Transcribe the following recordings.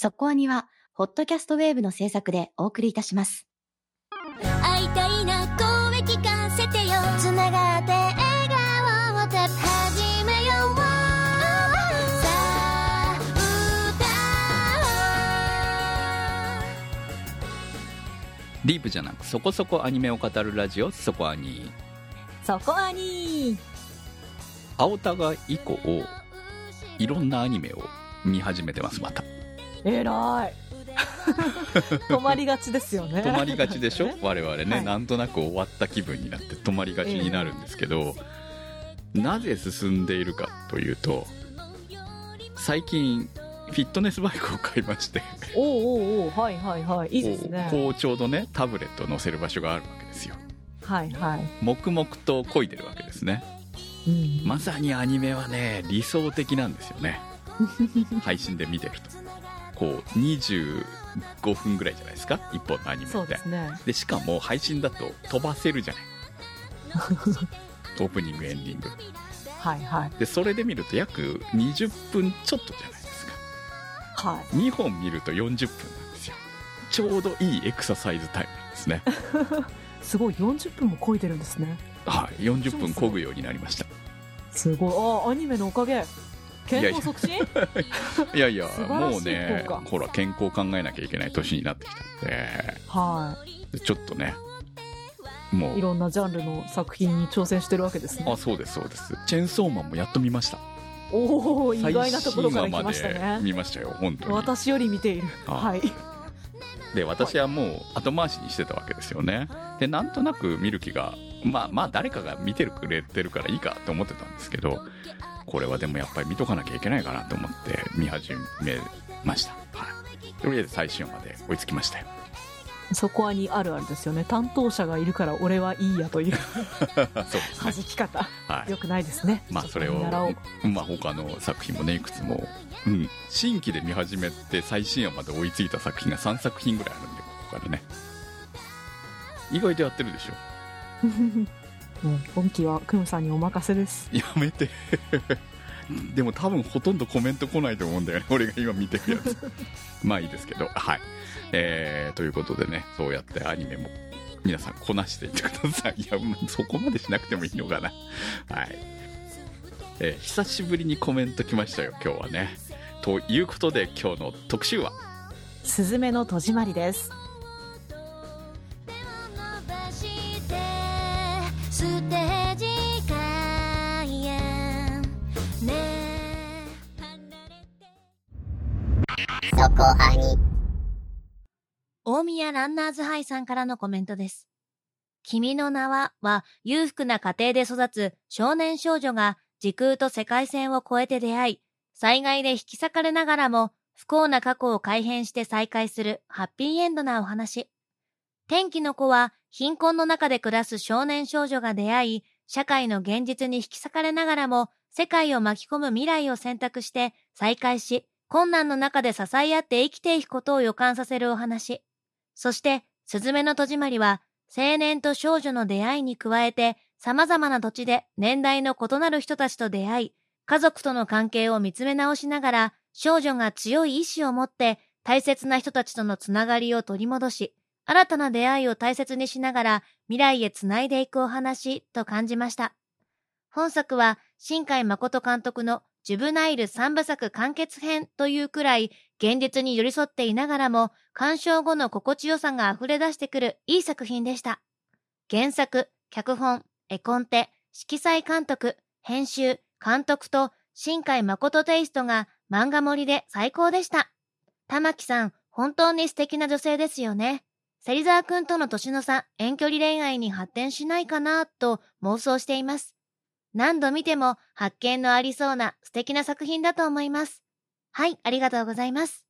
そこアニは、ホットキャストウェーブの制作でお送りいたします。会いたいな声聞かせてよ。つながって笑顔を始めよう。さあディープじゃなくそこそこアニメを語るラジオそこアニそこアニー。青田が以降いろんなアニメを見始めてますまたえらい。止まりがちですよね。止まりがちでしょ？我々ね、はい。なんとなく終わった気分になって止まりがちになるんですけど、なぜ進んでいるかというと最近フィットネスバイクを買いまして。おうおうおうはいはいはい。いいですね。こうちょうどねタブレットを載せる場所があるわけですよ。はいはい、黙々と漕いでるわけですね。うん。まさにアニメはね理想的なんですよね。配信で見てるとこう25分ぐらいじゃないですか？1本のアニメって。そうですね。でしかも配信だと飛ばせるじゃない。オープニングエンディング。はいはい。でそれで見ると約20分ちょっとじゃないですか。はい。2本見ると40分なんですよ。ちょうどいいエクササイズタイムなんですね。すごい40分も漕いでるんですね。はい40分漕ぐようになりました。すごい。あアニメのおかげ健康促進？いやいやもうねほら健康を考えなきゃいけない年になってきたんで。はでちょっとねもいいうろんなジャンルの作品に挑戦してるわけですね。あそうですそうです。チェーンソーマンもやっと見ました。おお意外なところから来ましたね。見ましたよ本当に。私より見ている。あはい。で私はもう後回しにしてたわけですよね。でなんとなく見る気がまあまあ誰かが見てるくれてるからいいかと思ってたんですけどこれはでもやっぱり見とかなきゃいけないかなと思って見始めました、はい、とりあえず最新話まで追いつきましたよ。そこはにあるあるですよね。担当者がいるから俺はいいやという。そう弾ね。き方。はい。よくないですね。まあそれをまあ他の作品もねいくつも、うん、新規で見始めて最新話まで追いついた作品が3作品ぐらいあるんでここからね。意外とやってるでしょ もう本気はクムさんにお任せです。やめて。でも多分ほとんどコメント来ないと思うんだよね。俺が今見てるやつ。まあいいですけど。はい。えー、ということでねそうやってアニメも皆さんこなしていってください。いやそこまでしなくてもいいのかな。はい。えー久しぶりにコメント来ましたよ今日はね。ということで今日の特集は？スズメの戸締まりです大宮ランナーズハイさんからのコメントです。君の名はは裕福な家庭で育つ少年少女が時空と世界線を越えて出会い、災害で引き裂かれながらも不幸な過去を改変して再会するハッピーエンドなお話。天気の子は貧困の中で暮らす少年少女が出会い、社会の現実に引き裂かれながらも世界を巻き込む未来を選択して再会し、困難の中で支え合って生きていくことを予感させるお話。そして、すずめの戸締まりは、青年と少女の出会いに加えて、様々な土地で年代の異なる人たちと出会い、家族との関係を見つめ直しながら、少女が強い意志を持って、大切な人たちとのつながりを取り戻し、新たな出会いを大切にしながら、未来へつないでいくお話と感じました。本作は、新海誠監督のジュブナイル三部作完結編というくらい、現実に寄り添っていながらも、鑑賞後の心地よさが溢れ出してくるいい作品でした。原作、脚本、絵コンテ、色彩監督、編集、監督と、新海誠テイストが漫画盛りで最高でした。玉木さん、本当に素敵な女性ですよね。芹沢くんとの年の差、遠距離恋愛に発展しないかな、と妄想しています。何度見ても発見のありそうな素敵な作品だと思います。はい、ありがとうございます。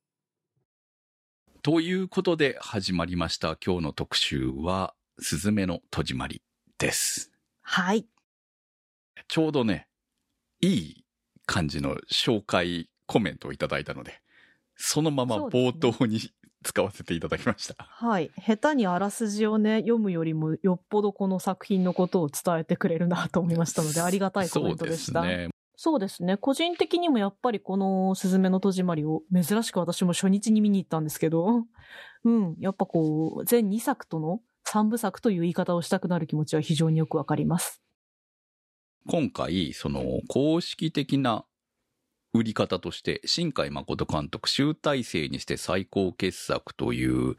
ということで始まりました今日の特集は「すずめの戸締まり」ですはいちょうどねいい感じの紹介コメントをいただいたのでそのまま冒頭に使わせていただきました、はい。下手にあらすじをね読むよりもよっぽどこの作品のことを伝えてくれるなと思いましたのでありがたいコメントでした。そうですね。そうですね。個人的にもやっぱりこのすずめの戸締まりを珍しく私も初日に見に行ったんですけど、うん、やっぱこう、全2作との3部作という言い方をしたくなる気持ちは非常によくわかります。今回、その、公式的な売り方として、新海誠監督集大成にして最高傑作という、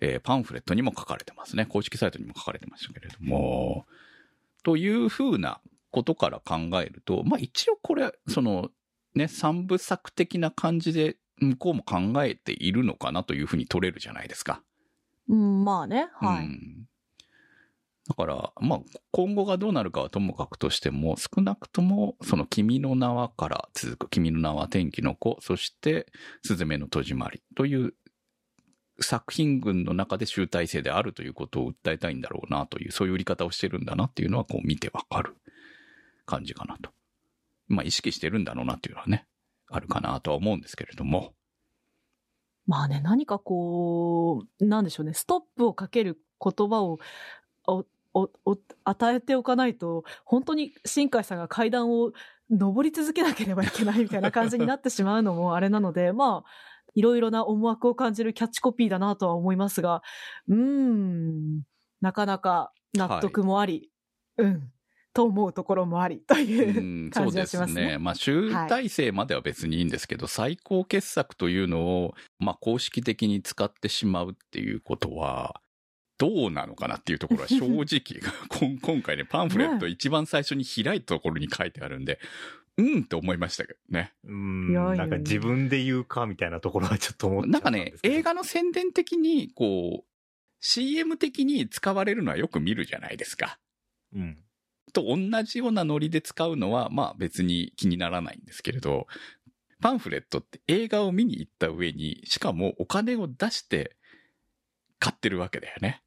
えーパンフレットにも書かれてますね。公式サイトにも書かれてましたけれども、というふうなことから考えると、まあ一応これ、その、ね、三部作的な感じで、向こうも考えているのかなというふうに取れるじゃないですか。うん、まあね、はい。うんだから、まあ、今後がどうなるかはともかくとしても、少なくとも、その君の名はから続く、君の名は天気の子、そして、すずめの戸締まりという作品群の中で集大成であるということを訴えたいんだろうなという、そういう売り方をしてるんだなっていうのは、こう見てわかる感じかなと。まあ、意識してるんだろうなっていうのはね、あるかなとは思うんですけれども。まあね、何かこう、なんでしょうね、ストップをかける言葉を、お、お、お、与えておかないと、本当に新海さんが階段を登り続けなければいけないみたいな感じになってしまうのもあれなので、まあ、いろいろな思惑を感じるキャッチコピーだなとは思いますが、うーん、なかなか納得もあり、うん、と思うところもあり、とういうん感じそうですはしますね。ね。まあ、集大成までは別にいいんですけど、最高傑作というのを、まあ、公式的に使ってしまうっていうことは、どうなのかなっていうところは 正直、こん今回ね、パンフレット一番最初に開いたところに書いてあるんで、うんって思いましたけどね。うんなんか自分で言うかみたいなところはちょっと思っちゃったなんかね映画の宣伝的に、こう、CM 的に使われるのはよく見るじゃないですか。うん。と同じようなノリで使うのは、まあ別に気にならないんですけれど、パンフレットって映画を見に行った上に、しかもお金を出して買ってるわけだよね。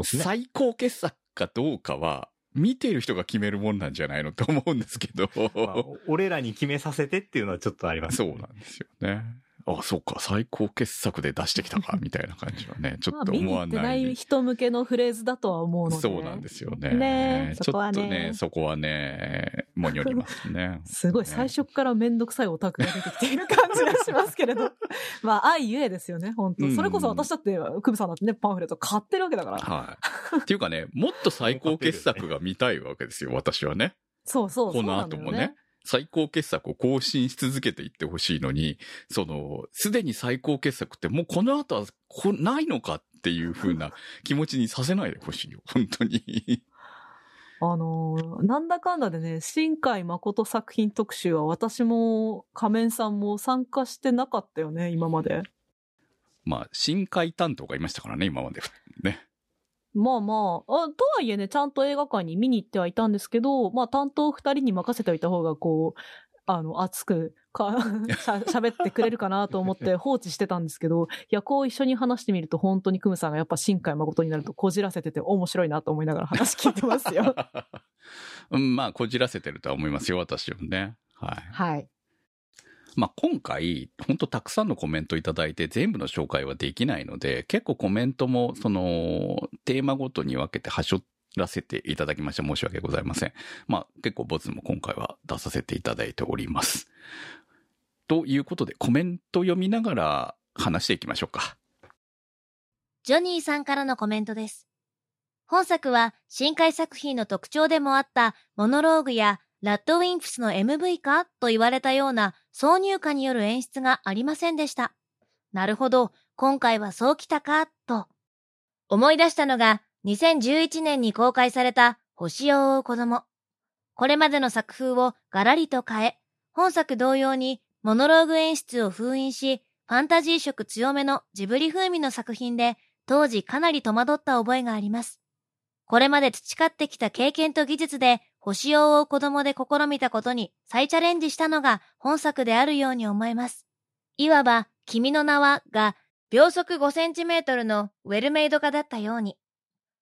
ね。最高傑作かどうかは、見ている人が決めるもんなんじゃないのと思うんですけど。まあ俺らに決めさせてっていうのはちょっとありますそうねなんですよね。あ、そうか、最高傑作で出してきたか、みたいな感じはね、ちょっと思わな。行ってないい人向けのフレーズだとは思うので。そうなんですよね。ねえちょそこはねっとね、そこはね、もにょりますね。すごい、最初からめんどくさいオタクが出てきている感じがしますけれど。まあ、愛ゆえですよね、本当うんそれこそ私だって、クムさんだってね、パンフレット買ってるわけだから。はい。っていうかね、もっと最高傑作が見たいわけですよ、私はね。そうそう、このそうなんだよ後もね。。最高傑作を更新し続けていってほしいのに、その、すでに最高傑作ってもうこの後はこないのかっていう風な気持ちにさせないでほしいよ、本当に。あのーなんだかんだでね、新海誠作品特集は私も仮面さんも参加してなかったよね、今まで。まあ、深海担当がいましたからね、今まで。ね。まあまああ、とはいえね、ちゃんと映画館に見に行ってはいたんですけど、まあ担当二人に任せておいた方が、こう、あの、熱くか、しゃ喋ってくれるかなと思って放置してたんですけど、いや、こう一緒に話してみると本当にクムさんがやっぱ新海誠になるとこじらせてて面白いなと思いながら話聞いてますよ。うん、まあ、こじらせてるとは思いますよ、私はね。はい。はい。まあ、今回、本当たくさんのコメントいただいて全部の紹介はできないので、結構コメントも、その、テーマごとに分けて端折らせていただきまして申し訳ございません。まあ、結構ボツも今回は出させていただいております。ということで、コメント読みながら話していきましょうか。ジョニーさんからのコメントです。本作は深海作品の特徴でもあったモノローグやラッドウィンプスの MV かと言われたような挿入歌による演出がありませんでした。なるほど、今回はそうきたか、と。思い出したのが2011年に公開された星を追う子供。これまでの作風をガラリと変え、本作同様にモノローグ演出を封印し、ファンタジー色強めのジブリ風味の作品で当時かなり戸惑った覚えがあります。これまで培ってきた経験と技術で星を追う子供で試みたことに再チャレンジしたのが本作であるように思えます。いわば、君の名はが秒速5センチメートルのウェルメイド化だったように。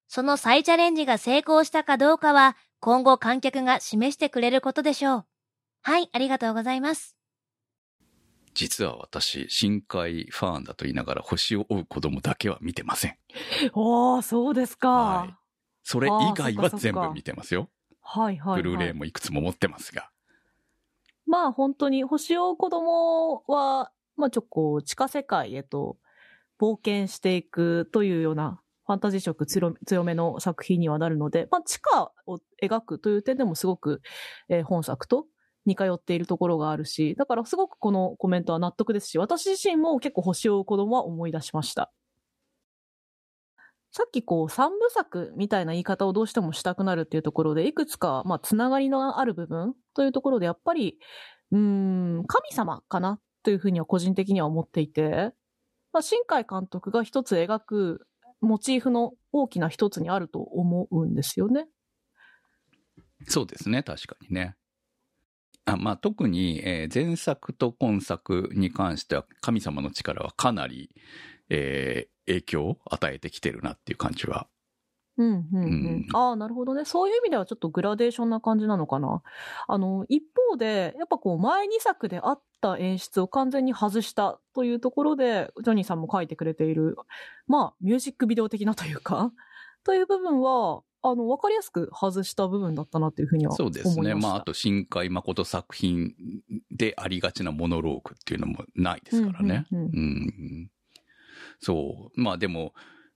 その再チャレンジが成功したかどうかは今後観客が示してくれることでしょう。はい、ありがとうございます。実は私、深海ファンだと言いながら星を追う子供だけは見てません。おー、そうですか。ははいそれ以外は全部見てますよ。い、はい、はい。ブルーレイもいくつも持ってますが。まあ本当に星を子供は、まあちょっと地下世界へと冒険していくというようなファンタジー色強強めの作品にはなるので、まあ地下を描くという点でもすごく、えー本作と似通っているところがあるし、だからすごくこのコメントは納得ですし、私自身も結構星を子供は思い出しました。さっきこう三部作みたいな言い方をどうしてもしたくなるっていうところで、いくつかまあつながりのある部分というところで、やっぱり、うん、神様かなというふうには個人的には思っていて、まあ、新海監督が一つ描くモチーフの大きな一つにあると思うんですよね。そうですね、確かにね。あまあ、特に、えー前作と今作に関しては神様の力はかなり、えー影響を与えてきてるなっていう感じは。うん、うん、ううんん。ああ、なるほどね。そういう意味ではちょっとグラデーションな感じなのかな。あの、一方で、やっぱこう、前2作であった演出を完全に外したというところで、ジョニーさんも書いてくれている、まあ、ミュージックビデオ的なというか、という部分は、あの、わかりやすく外した部分だったなというふうにはそう思いました。ですね。まあ、あと、新海誠作品でありがちなモノローグっていうのもないですからね。うんうんうんうんそう。まあでも、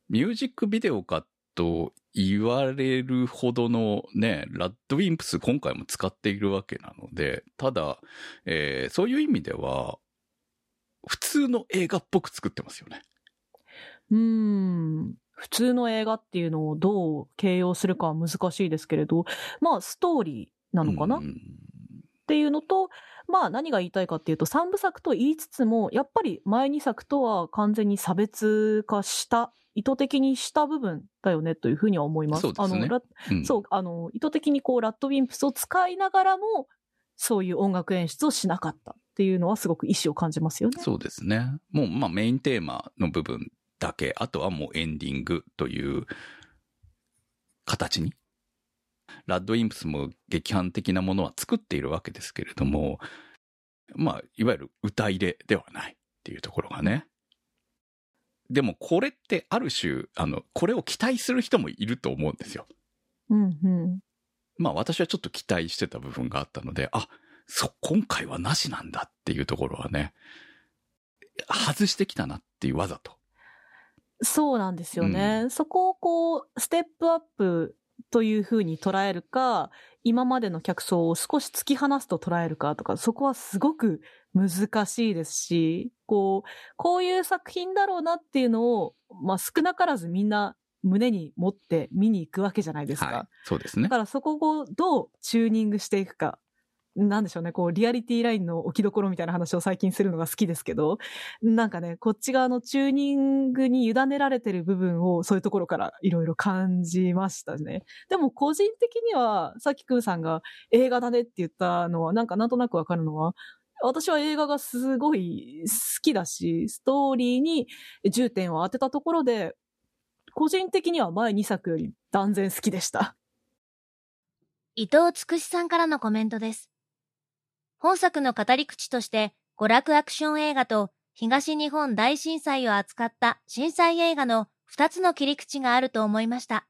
ミュージックビデオかと言われるほどのね、ラッドウィンプス今回も使っているわけなので、ただ、えーそういう意味では、普通の映画っぽく作ってますよね。うーん。普通の映画っていうのをどう形容するかは難しいですけれど、まあ、ストーリーなのかな、うんっていうのと、まあ何が言いたいかっていうと、3部作と言いつつも、やっぱり前2作とは完全に差別化した、意図的にした部分だよねというふうには思います。そうですねあのラうんそう、あの、意図的にこう、ラッドウィンプスを使いながらも、そういう音楽演出をしなかったっていうのはすごく意思を感じますよね。そうですね。もう、まあメインテーマの部分だけ、あとはもうエンディングという形に。ラッドインプスも劇伴的なものは作っているわけですけれども、まあ、いわゆる歌入れではないっていうところがね。でもこれってある種、あの、これを期待する人もいると思うんですよ。うんうん。まあ私はちょっと期待してた部分があったので、あ、そ、今回はなしなんだっていうところはね、外してきたなっていうわざと。そうなんですよね。そこをこう、ステップアップというふうに捉えるか、今までの客層を少し突き放すと捉えるかとか、そこはすごく難しいですし、こう、こういう作品だろうなっていうのを、まあ少なからずみんな胸に持って見に行くわけじゃないですか。はい。そうですねだ。からそこをどうチューニングしていくか。なんでしょうね。こう、リアリティラインの置きどころみたいな話を最近するのが好きですけど、なんかね、こっち側のチューニングに委ねられてる部分をそういうところからいろいろ感じましたね。でも個人的には、さっきくんさんが映画だねって言ったのは、なんかなんとなくわかるのは、私は映画がすごい好きだし、ストーリーに重点を当てたところで、個人的には前2作より断然好きでした。伊藤つくしさんからのコメントです。本作の語り口として、娯楽アクション映画と東日本大震災を扱った震災映画の2つの切り口があると思いました。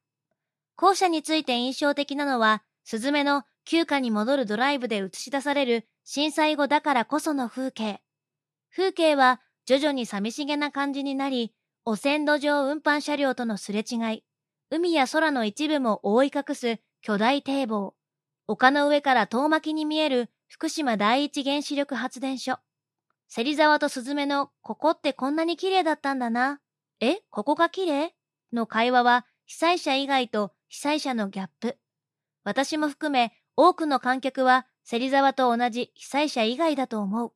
後者について印象的なのは、スズメの旧家に戻るドライブで映し出される震災後だからこその風景。風景は徐々に寂しげな感じになり、汚染土上運搬車両とのすれ違い、海や空の一部も覆い隠す巨大堤防、丘の上から遠巻きに見える福島第一原子力発電所、芹沢とスズメのここってこんなに綺麗だったんだな。え、ここが綺麗？の会話は被災者以外と被災者のギャップ。私も含め多くの観客は芹沢と同じ被災者以外だと思う。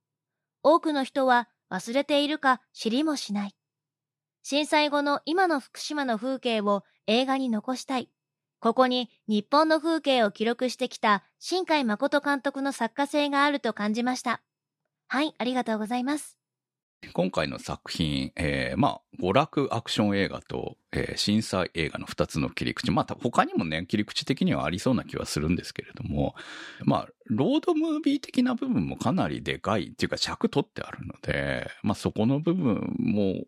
多くの人は忘れているか知りもしない。震災後の今の福島の風景を映画に残したい。ここに日本の風景を記録してきた新海誠監督の作家性があると感じました。はい、ありがとうございます。今回の作品、えー、まあ、娯楽アクション映画と、えー震災映画の二つの切り口。まあ、他にもね、切り口的にはありそうな気はするんですけれども、まあ、ロードムービー的な部分もかなりでかいっていうか尺取ってあるので、まあ、そこの部分も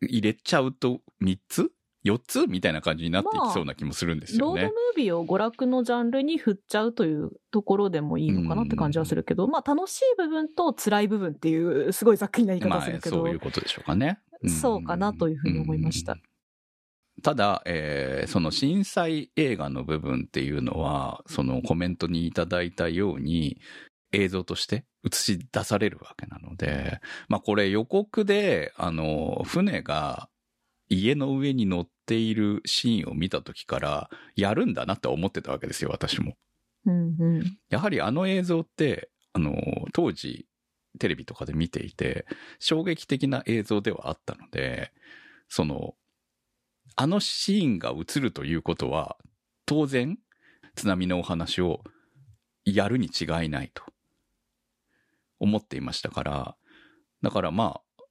入れちゃうと3つ4つみたいな感じになっていきそうな気もするんですよね。ロードムービーを娯楽のジャンルに振っちゃうというところでもいいのかなって感じはするけど、まあ楽しい部分と辛い部分っていう、すごいざっくりな言いまあ方するけど、そういうことでしょうかね。んそうかなというふうに思いましたうんただ、えーその震災映画の部分っていうのは、そのコメントにいただいたように、映像として映し出されるわけなので、まあこれ予告で、あの、船が家の上に乗っているシーンを見た時から、やるんだなって思ってたわけですよ、私も。うんうん。やはりあの映像って、あの、当時、テレビとかで見ていて、衝撃的な映像ではあったので、その、あのシーンが映るということは、当然、津波のお話をやるに違いないと思っていましたから、だからまあ、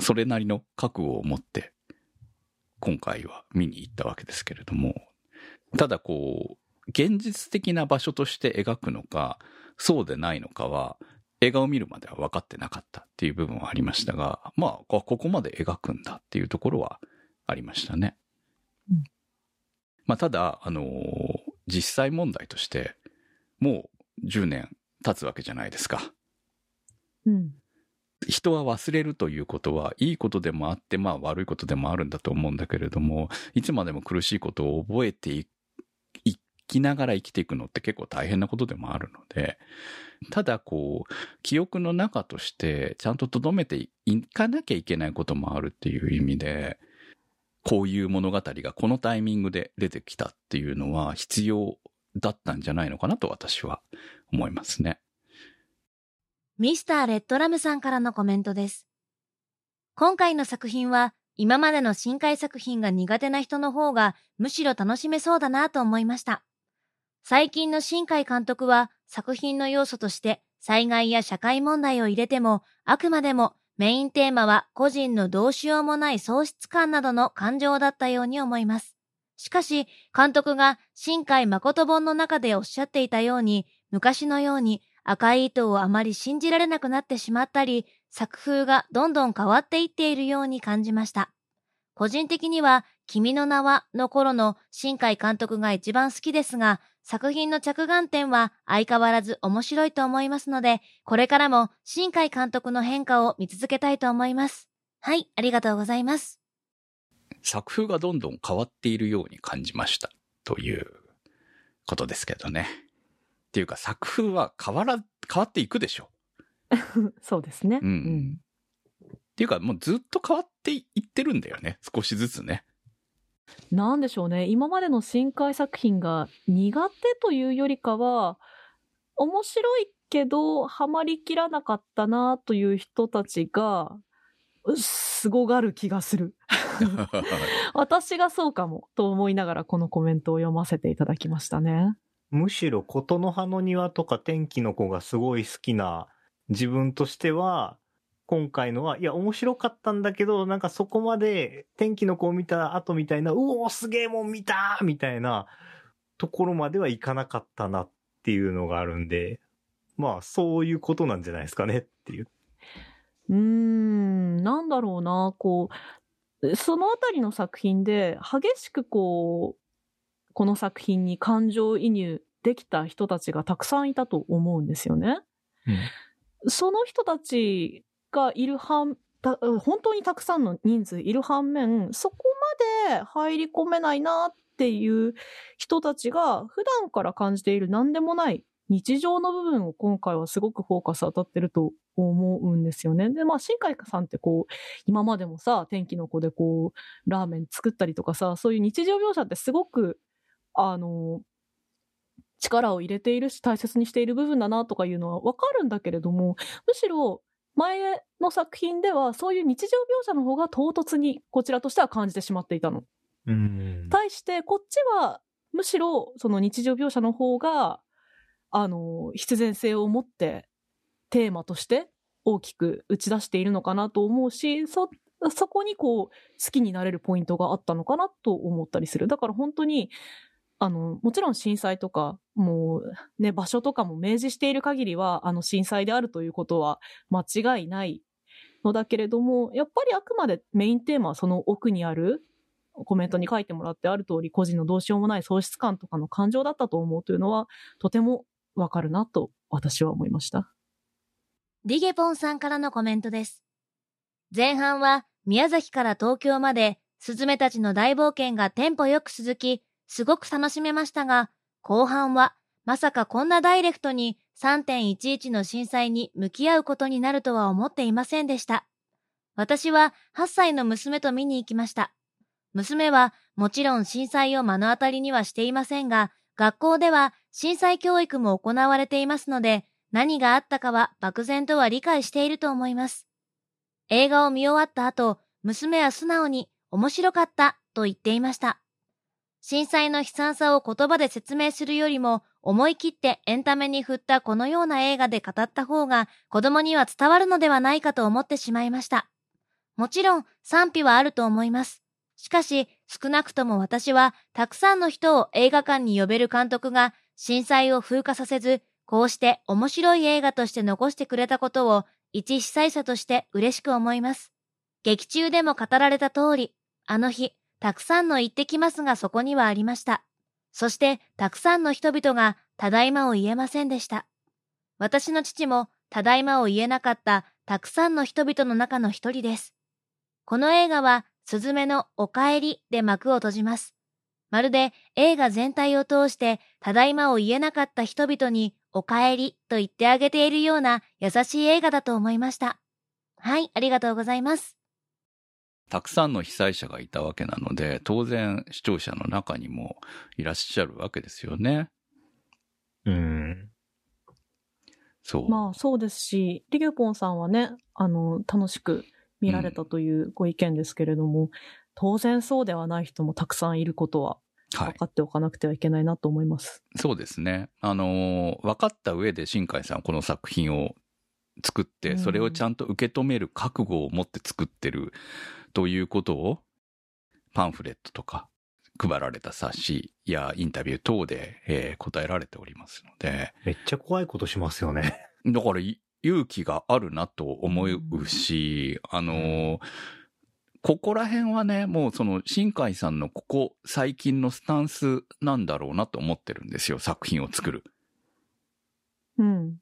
それなりの覚悟を持って、今回は見に行ったわけですけれども、ただこう、現実的な場所として描くのか、そうでないのかは、映画を見るまでは分かってなかったっていう部分はありましたが、まあ、ここまで描くんだっていうところはありましたね。うんまあ、ただ、あのー実際問題として、もう10年経つわけじゃないですか。うん。人は忘れるということはいいことでもあって、まあ悪いことでもあるんだと思うんだけれども、いつまでも苦しいことを覚えていきながら生きていくのって結構大変なことでもあるので、ただこう、記憶の中としてちゃんと留めていかなきゃいけないこともあるっていう意味で、こういう物語がこのタイミングで出てきたっていうのは必要だったんじゃないのかなと私は思いますね。ミスターレッドラムさんからのコメントです。今回の作品は今までの深海作品が苦手な人の方がむしろ楽しめそうだなと思いました。最近の新海監督は作品の要素として災害や社会問題を入れてもあくまでもメインテーマは個人のどうしようもない喪失感などの感情だったように思います。しかし、監督が新海誠本の中でおっしゃっていたように、昔のように赤い糸をあまり信じられなくなってしまったり、作風がどんどん変わっていっているように感じました。個人的には、君の名はの頃の新海監督が一番好きですが、作品の着眼点は相変わらず面白いと思いますので、これからも新海監督の変化を見続けたいと思います。はい、ありがとうございます。作風がどんどん変わっているように感じましたということですけどね。っていうか作風は変わら、変わっていくでしょ。そうですね。うんっていうかもうずっと変わっていってるんだよね。少しずつね。なんでしょうね。今までの深海作品が苦手というよりかは、面白いけど、ハマりきらなかったなという人たちが、うすごがる気がする。私がそうかも、と思いながらこのコメントを読ませていただきましたね。むしろ琴の葉の庭とか天気の子がすごい好きな自分としては、今回のは、いや、面白かったんだけど、なんかそこまで天気の子を見た後みたいな、うおーすげえもん見たみたいなところまではいかなかったなっていうのがあるんで、まあそういうことなんじゃないですかねっていう。うーん、なんだろうな、こう、そのあたりの作品で激しくこう、この作品に感情移入できた人たちがたくさんいたと思うんですよね。その人たちがいる反、た本当にたくさんの人数いる反面、そこまで入り込めないなっていう人たちが普段から感じている何でもない日常の部分を今回はすごくフォーカス当たってると思うんですよね。で、まあ、新海さんってこう、今までもさ、天気の子でこう、ラーメン作ったりとかさ、そういう日常描写ってすごく、あの、力を入れているし、大切にしている部分だなとかいうのはわかるんだけれども、むしろ、前の作品ではそういう日常描写の方が唐突にこちらとしては感じてしまっていたの。うん。対してこっちはむしろその日常描写の方があの必然性を持ってテーマとして大きく打ち出しているのかなと思うしそそこにこう好きになれるポイントがあったのかなと思ったりするだから本当にあのもちろん震災とかもうね場所とかも明示している限りはあの震災であるということは間違いないのだけれどもやっぱりあくまでメインテーマはその奥にあるコメントに書いてもらってある通り、個人のどうしようもない喪失感とかの感情だったと思うというのは、とてもわかるなと私は思いました。リゲポンさんからのコメントです。前半は宮崎から東京までスズメたちの大冒険がテンポよく続き、すごく楽しめましたが、後半はまさかこんなダイレクトに3.11の震災に向き合うことになるとは思っていませんでした。私は8歳の娘と見に行きました。娘はもちろん震災を目の当たりにはしていませんが、学校では震災教育も行われていますので、何があったかは漠然とは理解していると思います。映画を見終わった後、娘は素直に面白かったと言っていました。震災の悲惨さを言葉で説明するよりも、思い切ってエンタメに振ったこのような映画で語った方が子供には伝わるのではないかと思ってしまいました。もちろん賛否はあると思います。しかし、少なくとも私は、たくさんの人を映画館に呼べる監督が、震災を風化させず、こうして面白い映画として残してくれたことを、一被災者として嬉しく思います。劇中でも語られた通り、あの日、たくさんの行ってきますがそこにはありました。そして、たくさんの人々が、ただいまを言えませんでした。私の父も、ただいまを言えなかった、たくさんの人々の中の一人です。この映画は、すずめのおかえりで幕を閉じます。まるで映画全体を通して、ただいまを言えなかった人々に、おかえりと言ってあげているような優しい映画だと思いました。はい、ありがとうございます。たくさんの被災者がいたわけなので、当然視聴者の中にもいらっしゃるわけですよね。うん。そう。まあそうですし、リゲポンさんはね、あの、楽しく見られたというご意見ですけれども、当然そうではない人もたくさんいることははい分。かっておかなくてはいけないなと思います。そうですね。あのー分かった上で新海さんこの作品を作って、うんそれをちゃんと受け止める覚悟を持って作ってるということを、パンフレットとか配られた冊子やインタビュー等で、えー答えられておりますので、めっちゃ怖いことしますよね。だからい勇気があるなと思うし、あのーここら辺はね、もうその新海さんのここ最近のスタンスなんだろうなと思ってるんですよ、作品を作る。うん。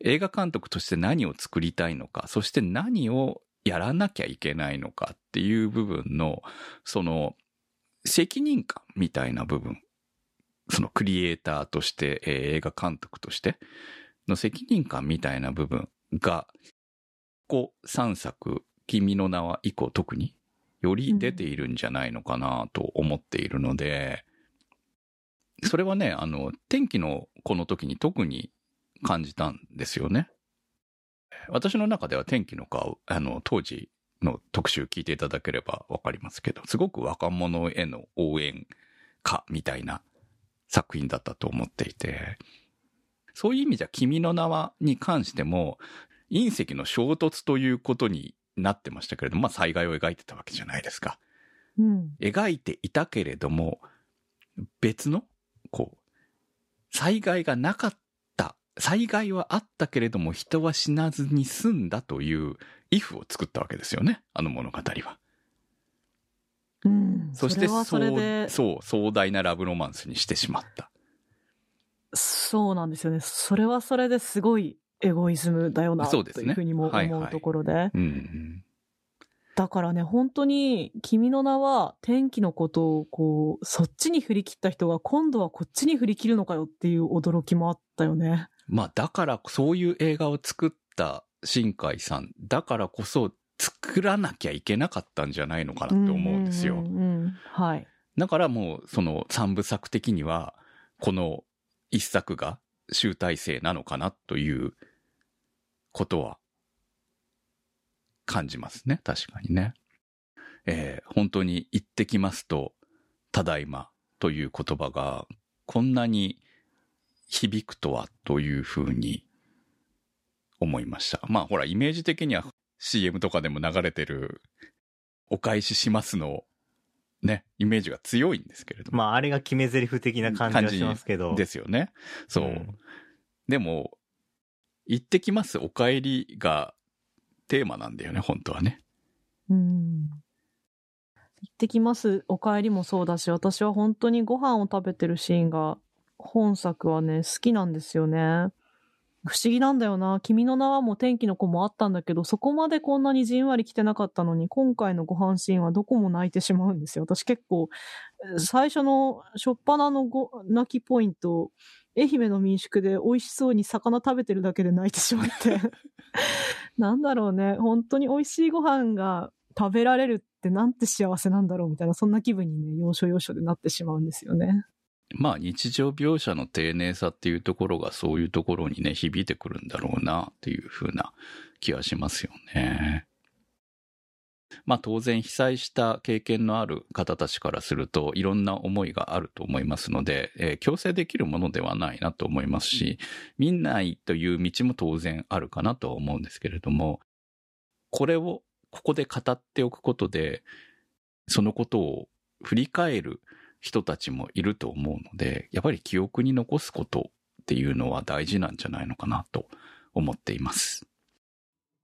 映画監督として何を作りたいのか、そして何をやらなきゃいけないのかっていう部分の、その、責任感みたいな部分、そのクリエイターとして、えー映画監督として。の責任感みたいな部分が、ここ3作、君の名は以降特により出ているんじゃないのかなと思っているので、それはね、あの、天気のこの時に特に感じたんですよね。私の中では天気の顔、あの、当時の特集聞いていただければわかりますけど、すごく若者への応援歌みたいな作品だったと思っていて、そういう意味じゃ君の名はに関しても、隕石の衝突ということになってましたけれども、まあ災害を描いてたわけじゃないですか。うん。描いていたけれども、別の、こう、災害がなかった、災害はあったけれども人は死なずに済んだという、イフを作ったわけですよね、あの物語は。うん。そしてそれはそれで、そう、壮大なラブロマンスにしてしまった。そうなんですよね。それはそれですごいエゴイズムだよな、そうですねというふうにもはいはい思うところで。うんうん。だからね、本当に、君の名は天気のことを、こう、そっちに振り切った人が今度はこっちに振り切るのかよっていう驚きもあったよね。まあ、だから、そういう映画を作った新海さん、だからこそ作らなきゃいけなかったんじゃないのかなって思うんですよ。はい。だからもう、その三部作的には、この一作が集大成なのかなということは感じますね。確かにね。えー本当に行ってきますと、ただいまという言葉がこんなに響くとはというふうに思いました。まあほら、イメージ的には CM とかでも流れてるお返ししますのね、イメージが強いんですけれども。まあ、あれが決め台詞的な感じはしますけど。ですよね。そう。うんでも、行ってきますお帰りがテーマなんだよね、本当はね。うん。行ってきます。お帰りもそうだし、私は本当にご飯を食べてるシーンが、本作はね、好きなんですよね。不思議なんだよな。君の名はも天気の子もあったんだけど、そこまでこんなにじんわり来てなかったのに、今回のご飯シーンはどこも泣いてしまうんですよ。私結構、最初の初っ端のご泣きポイント、愛媛の民宿で美味しそうに魚食べてるだけで泣いてしまって。なんだろうね。本当に美味しいご飯が食べられるってなんて幸せなんだろうみたいな、そんな気分にね、要所要所でなってしまうんですよね。まあ日常描写の丁寧さっていうところがそういうところにね、響いてくるんだろうなっていう風な気はしますよね。まあ当然被災した経験のある方たちからするといろんな思いがあると思いますので、えー強制できるものではないなと思いますし、見ないという道も当然あるかなとは思うんですけれども、これをここで語っておくことで、そのことを振り返る人たちもいると思うので、やっぱり記憶に残すことっていうのは大事なんじゃないのかなと思っています。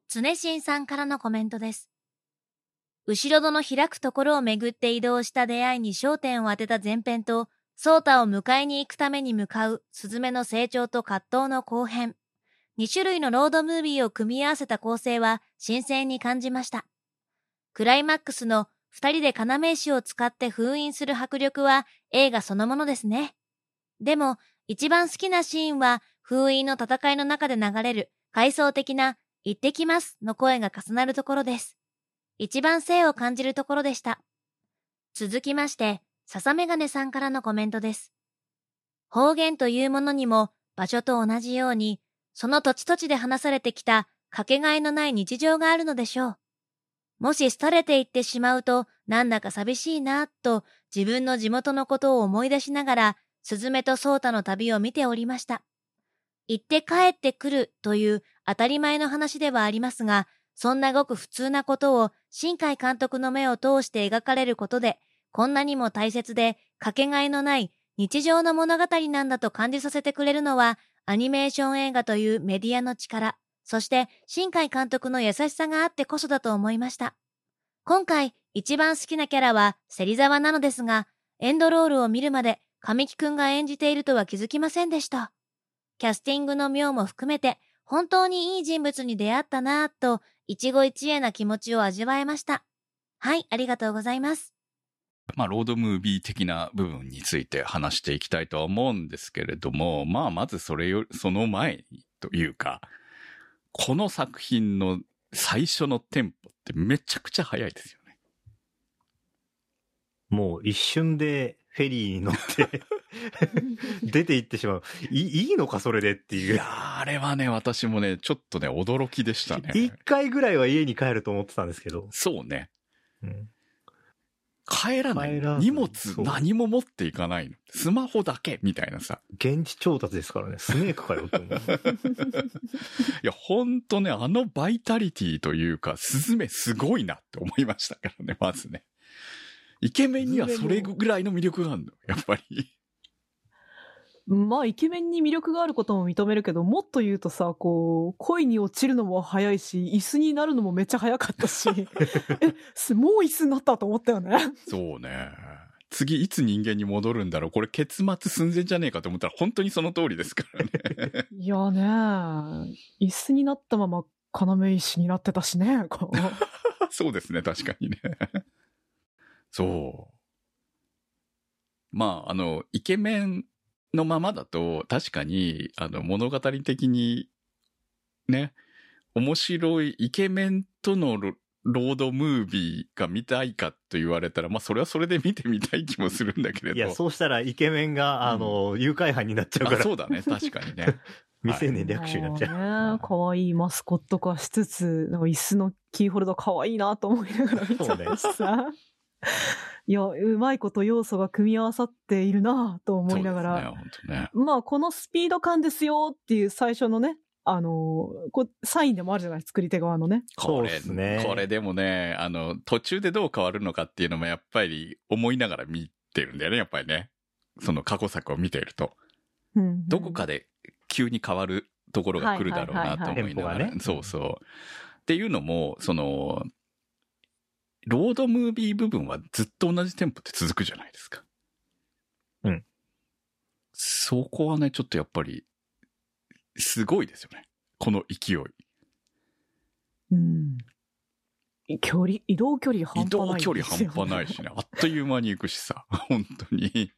常新さんからのコメントです。後ろ戸の開くところをめぐって移動した出会いに焦点を当てた前編と、ソータを迎えに行くために向かうスズメの成長と葛藤の後編。2種類のロードムービーを組み合わせた構成は新鮮に感じました。クライマックスの二人で要石を使って封印する迫力は映画そのものですね。でも、一番好きなシーンは封印の戦いの中で流れる回想的な行ってきますの声が重なるところです。一番性を感じるところでした。続きまして、笹メガネさんからのコメントです。方言というものにも場所と同じように、その土地土地で話されてきたかけがえのない日常があるのでしょう。もし廃れていってしまうと、なんだか寂しいな、と自分の地元のことを思い出しながら、スズメとソータの旅を見ておりました。行って帰ってくるという当たり前の話ではありますが、そんなごく普通なことを新海監督の目を通して描かれることで、こんなにも大切でかけがえのない日常の物語なんだと感じさせてくれるのは、アニメーション映画というメディアの力、そして新海監督の優しさがあってこそだと思いました。今回一番好きなキャラは芹沢なのですが、エンドロールを見るまで神木くんが演じているとは気づきませんでした。キャスティングの妙も含めて、本当にいい人物に出会ったなぁと、一期一会な気持ちを味わえました。はい、ありがとうございます。まあ、ロードムービー的な部分について話していきたいとは思うんですけれども、まあ、まずそれより、その前というか、この作品の最初のテンポってめちゃくちゃ速いですよね。もう一瞬でフェリーに乗って 出て行ってしまう。いいいのかそれでっていう。いやー、あれはね、私もね、ちょっとね、驚きでしたね。一回ぐらいは家に帰ると思ってたんですけど。そうね。うん帰らない。荷物何も持っていかないの。スマホだけみたいなさ。現地調達ですからね。スネークかよって思う。いや、ほんとね、あのバイタリティというか、スズメすごいなって思いましたからね、まずね。イケメンにはそれぐらいの魅力があるの、やっぱり。まあ、イケメンに魅力があることも認めるけど、もっと言うとさ、こう、恋に落ちるのも早いし、椅子になるのもめっちゃ早かったし、え、すもう椅子になったと思ったよね。そうね。次いつ人間に戻るんだろう？これ結末寸前じゃねえかと思ったら本当にその通りですからね。いやね、椅子になったまま要石になってたしね。こう そうですね、確かにね。そう。まあ、あの、イケメンのままだと、確かに、あの、物語的に、ね、面白いイケメンとのロロードムービーが見たいかと言われたら、まあ、それはそれで見てみたい気もするんだけれど。いや、そうしたらイケメンが、あの、誘拐犯になっちゃうかあら、そうだね、確かにね。未成年略取になっちゃう。まあね、可愛いマスコット化しつつ、なんか椅子のキーホルダー可愛いなと思いながら見ちゃったしさ。いや、うまいこと要素が組み合わさっているなと思いながら。ね、ね。まあ、このスピード感ですよっていう最初のね、あのこう、サインでもあるじゃない、作り手側のね。これ、そうっすねこれでもね、あの、途中でどう変わるのかっていうのもやっぱり思いながら見てるんだよね、やっぱりね。その過去作を見ていると。うんうんどこかで急に変わるところが来るだろうなと思いながらそうそう。っていうのも、その、ロードムービー部分はずっと同じテンポで続くじゃないですか。うん。そこはね、ちょっとやっぱり、すごいですよね。この勢い。うん。距離、移動距離半移動端ない、距離半端ないしね。あっという間に行くしさ。本当に。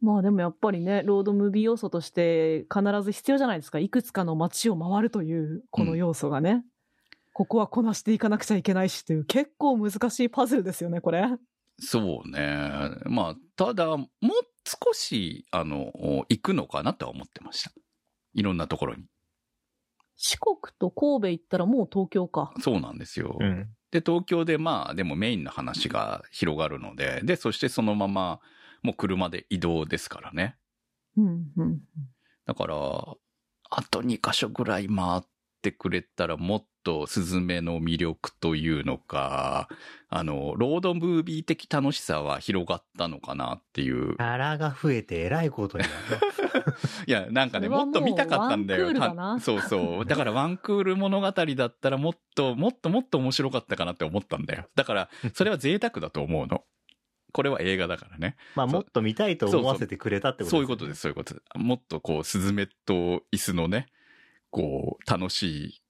まあでもやっぱりね、ロードムービー要素として必ず必要じゃないですか。いくつかの街を回るという、この要素がね。ここはこなしていかなくちゃいけないしという、結構難しいパズルですよね、これ。そうね。まあ、ただ、もう少し、あの、行くのかなとは思ってました。いろんなところに。四国と神戸行ったらもう東京か。そうなんですよ。うん。で、東京でまあ、でもメインの話が広がるので、で、そしてそのまま、もう車で移動ですからね。うん、うん。だから、あと2箇所ぐらい回ってくれたらもっとスズメの魅力というのか、あの、ロードムービー的楽しさは広がったのかなっていう。柄が増えてえらいことになる。いや、なんかね、もっと見たかったんだよ。ワンクールだなたそうそう。だからワンクール物語だったらもっと、もっともっと面白かったかなって思ったんだよ。だから、それは贅沢だと思うの。これは映画だからね。まあ、もっと見たいと思わせてくれたってことそういうことです、そういうことです。もっとこう、スズメと椅子のね、こう、楽しい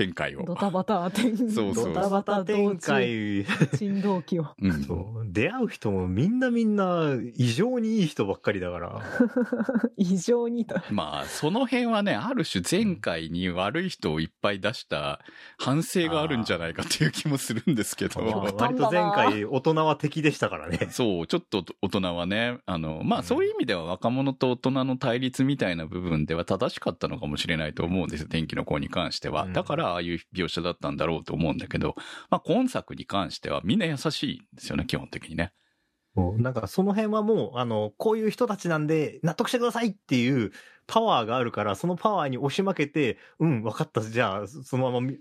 展開を。ドタバタ展そうそうドタバタ展開。振動機を。うんそう。出会う人もみんなみんな異常にいい人ばっかりだから。異常にと。まあ、その辺はね、ある種前回に悪い人をいっぱい出した反省があるんじゃないかっていう気もするんですけど。割と前回大人は敵でしたからね。そう、ちょっと大人はね、あの、まあそういう意味では若者と大人の対立みたいな部分では正しかったのかもしれないと思うんですよ、天気の子に関しては。うんだからああいう描写だったんだろうと思うんだけど、まあ今作に関してはみんな優しいんですよね、基本的にね。なんかその辺はもう、あの、こういう人たちなんで納得してくださいっていうパワーがあるから、そのパワーに押し負けて、うん、分かった、じゃあ、そのままみ、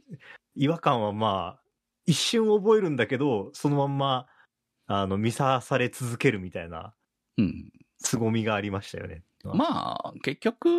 違和感はまあ、一瞬覚えるんだけど、そのまんま、あの、見さされ続けるみたいな、うん。凄みがありましたよね。まあ、結局、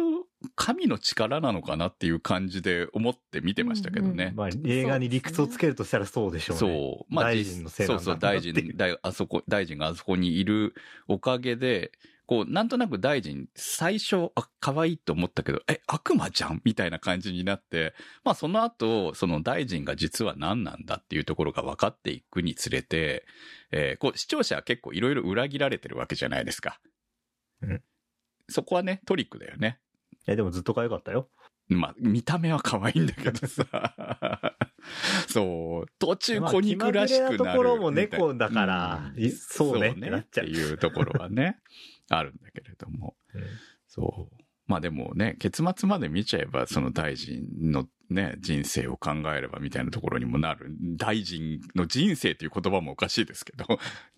神の力なのかなっていう感じで思って見てましたけどね。まあ、映画に理屈をつけるとしたらそうでしょうね。そう。まあ、大臣のせいなんだそうそう、大臣、大、あそこ、大臣があそこにいるおかげで、こう、なんとなく大臣、最初、あ、可愛いと思ったけど、え、悪魔じゃんみたいな感じになって、まあ、その後、その大臣が実は何なんだっていうところが分かっていくにつれて、えーこう、視聴者は結構いろいろ裏切られてるわけじゃないですか。うんそこはね、トリックだよね。いや、でもずっと可愛かったよ。まあ、見た目は可愛いんだけどさ。そう。途中まあ子肉らしくなるところも猫だからうんいそうねってってなっちゃうっていうところはね、あるんだけれども。うんそう。まあでもね、結末まで見ちゃえば、その大臣のね、人生を考えればみたいなところにもなる。大臣の人生という言葉もおかしいですけど、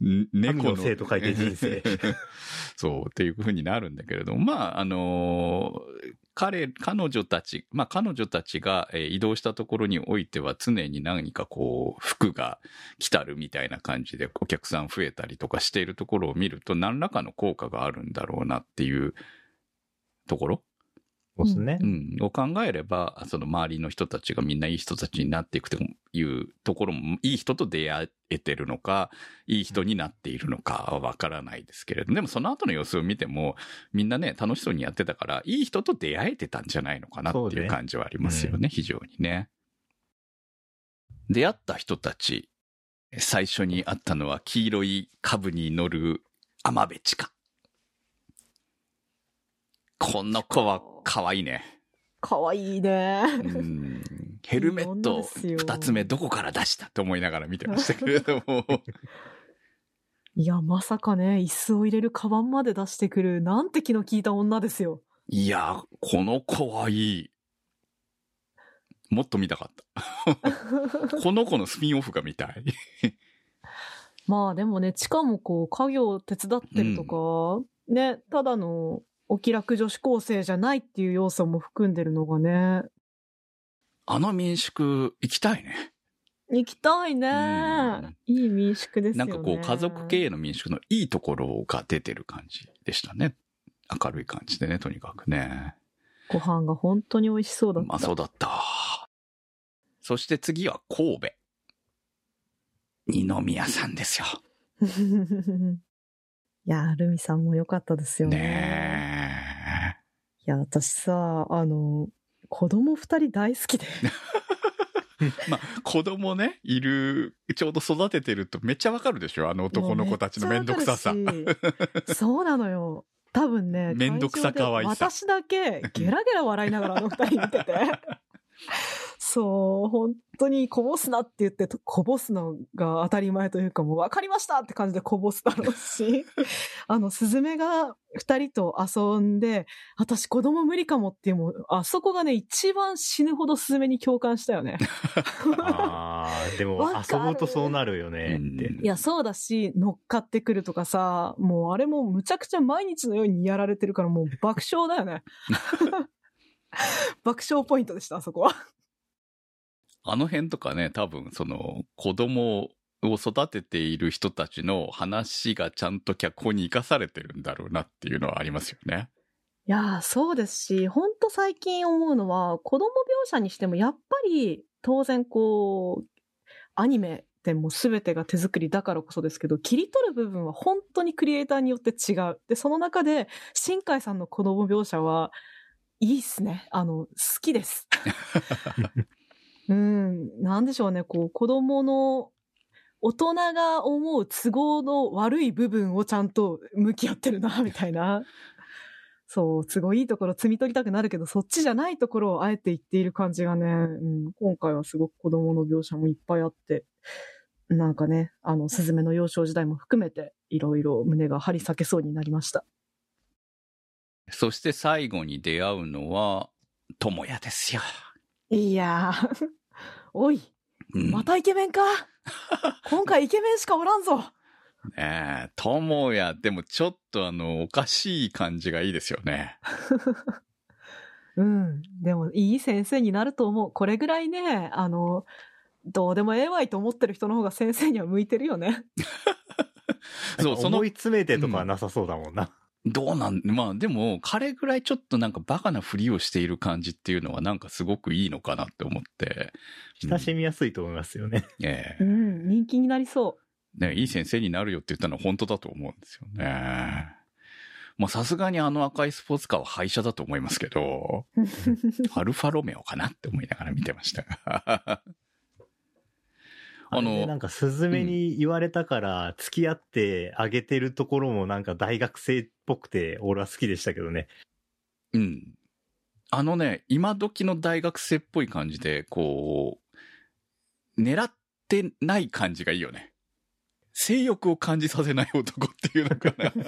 ん 猫神の生と書いて人生 そう、っていうふうになるんだけれども、まあ、あのー彼、彼女たち、まあ彼女たちが、えー移動したところにおいては常に何かこう、服が来たるみたいな感じでお客さん増えたりとかしているところを見ると何らかの効果があるんだろうなっていうところ？そうですねう。ん、を考えれば、その周りの人たちがみんないい人たちになっていくというところも、いい人と出会えてるのか、いい人になっているのかはわからないですけれど、でもその後の様子を見ても、みんなね、楽しそうにやってたから、いい人と出会えてたんじゃないのかなっていう感じはありますよね、非常にね。出会った人たち、最初に会ったのは黄色い株に乗る天部地下。この子は可愛いね。かわいいね。うんヘルメット二つ目どこから出したと思いながら見てましたけれども。いや、まさかね、椅子を入れるカバンまで出してくる、なんて気の利いた女ですよ。いや、この子はいい。もっと見たかった。この子のスピンオフが見たい。まあでもね、地下もこう、家業を手伝ってるとか、ね、ただのお気楽女子高生じゃないっていう要素も含んでるのがね、あの民宿行きたいね。行きたいねうん。いい民宿ですよね。なんかこう家族経営の民宿のいいところが出てる感じでしたね。明るい感じでね、とにかくね。ご飯が本当に美味しそうだった。まあそうだった。そして次は神戸。二宮さんですよ。いや、ルミさんも良かったですよね。ねいや、私さ、あの、子供二人大好きで。え。まあ、子供ね、いる、ちょうど育ててるとめっちゃわかるでしょ？あの男の子たちのめんどくささ。そうなのよ。多分ね、めんどくさ可愛さ会場で私だけゲラゲラ笑いながらあの二人見てて。そう、本当にこぼすなって言って、こぼすのが当たり前というか、もう分かりましたって感じでこぼすだろうし、あの、スズメが二人と遊んで、私子供無理かもっていう、もう、あそこがね、一番死ぬほどスズメに共感したよね。ああ、でも遊ぶとそうなるよねって。うんいや、そうだし、乗っかってくるとかさ、もうあれもむちゃくちゃ毎日のようにやられてるからもう爆笑だよね。爆笑ポイントでした、あそこは。あの辺とかね、多分その子供を育てている人たちの話がちゃんと脚本に生かされてるんだろうなっていうのはありますよね。いやー、そうですし、ほんと最近思うのは、子供描写にしてもやっぱり当然こう、アニメでも全てが手作りだからこそですけど、切り取る部分は本当にクリエイターによって違う。で、その中で、新海さんの子供描写は、いいっすね。あの、好きです。うん、なんでしょうね、こう、子供の、大人が思う都合の悪い部分をちゃんと向き合ってるな、みたいな。そう、都合いいところ摘み取りたくなるけど、そっちじゃないところをあえて言っている感じがね、うん、今回はすごく子供の描写もいっぱいあって、なんかね、あの、スズメの幼少時代も含めて、いろいろ胸が張り裂けそうになりました。そして最後に出会うのは、智也ですよ。いやー、おい、うんまたイケメンか 今回イケメンしかおらんぞねえ、智也、でもちょっとあの、おかしい感じがいいですよね。うん。でも、いい先生になると思う。これぐらいね、あの、どうでもええわいと思ってる人の方が先生には向いてるよね。そう、その思い、詰めてとかはなさそうだもんな。どうなん、まあでも、彼ぐらいちょっとなんかバカなふりをしている感じっていうのはなんかすごくいいのかなって思って。親しみやすいと思いますよね。ええうん、人気になりそね、いい先生になるよって言ったのは本当だと思うんですよね。まあさすがにあの赤いスポーツカーは廃車だと思いますけど、う。アルファロメオかなって思いながら見てましたが。あのなんか、スズメに言われたから、付き合ってあげてるところもなんか大学生っぽくて、俺は好きでしたけどね。うん。あのね、今時の大学生っぽい感じで、こう、狙ってない感じがいいよね。性欲を感じさせない男っていうのかな。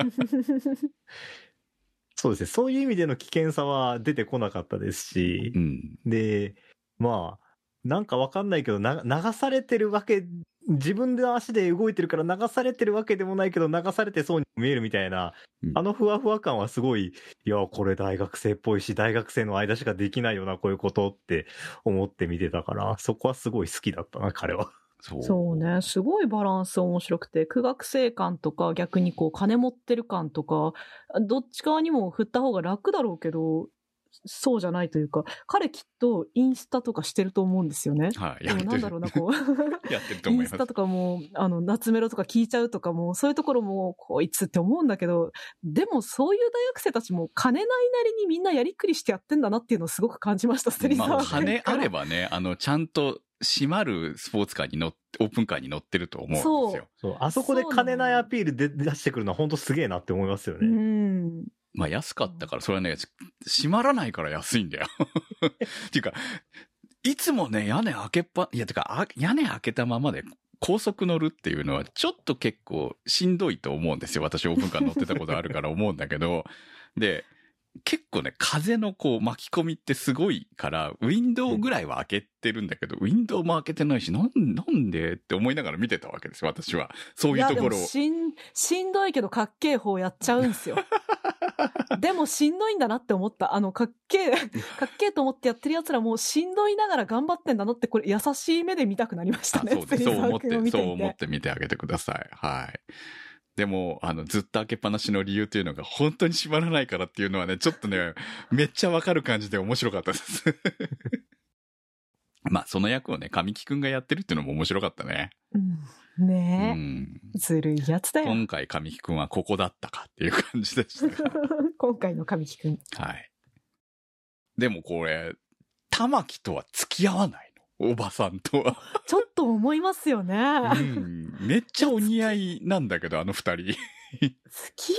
そうですね。そういう意味での危険さは出てこなかったですしう、ん。で、まあ、なんかわかんないけど、な流されてるわけ、自分で足で動いてるから流されてるわけでもないけど、流されてそうに見えるみたいな、うんあのふわふわ感はすごい、いや、これ大学生っぽいし、大学生の間しかできないよな、こういうことって思って見てたから、そこはすごい好きだったな、彼は。そう。そうね、すごいバランス面白くて、苦学生感とか逆にこう金持ってる感とか、どっち側にも振った方が楽だろうけど、そうじゃないというか、彼きっとインスタとかしてると思うんですよね。はい、でやってる。もなんだろうな、こう。やってるとイ思います。ンスタとかも、あの、夏メロとか聞いちゃうとかも、そういうところも、こいつって思うんだけど、でもそういう大学生たちも金ないなりにみんなやりくりしてやってんだなっていうのをすごく感じました、ステリーさんまあ、は金あればね、あの、ちゃんと閉まるスポーツカーに乗って、オープンカーに乗ってると思うんですよ。そう、あそこで金ないアピールで出してくるのは本当すげえなって思いますようね。ん。まあ安かったから、それはね、閉まらないから安いんだよ。っていうか、いつもね、屋根開けっぱ、いや、てか、あ屋根開けたままで高速乗るっていうのは、ちょっと結構しんどいと思うんですよ。私オープンカー乗ってたことあるから思うんだけど。で、結構ね、風のこう巻き込みってすごいから、ウィンドウぐらいは開けてるんだけど、ウィンドウも開けてないし、なん、なんでって思いながら見てたわけですよ、私は。そういうところを。しん、しんどいけどかっけえ方やっちゃうんすよ。でもしんどいんだなって思った。あの、かっけえ、かっけえと思ってやってる奴らもしんどいながら頑張ってんだなって、これ優しい目で見たくなりましたね。あそうそう思って、そう思って見てあげてください。はい。でも、あの、ずっと開けっぱなしの理由っていうのが本当に閉まらないからっていうのはね、ちょっとね、めっちゃわかる感じで面白かったです。まあ、その役をね、神木くんがやってるっていうのも面白かったね。うんうねん。え。ずるいやつだよ。今回神木くんはここだったかっていう感じでしたが 今回の神木くん。はい。でもこれ、玉木とは付き合わない？のおばさんとは。ちょっと思いますよね。うん。めっちゃお似合いなんだけど、あの二人。付き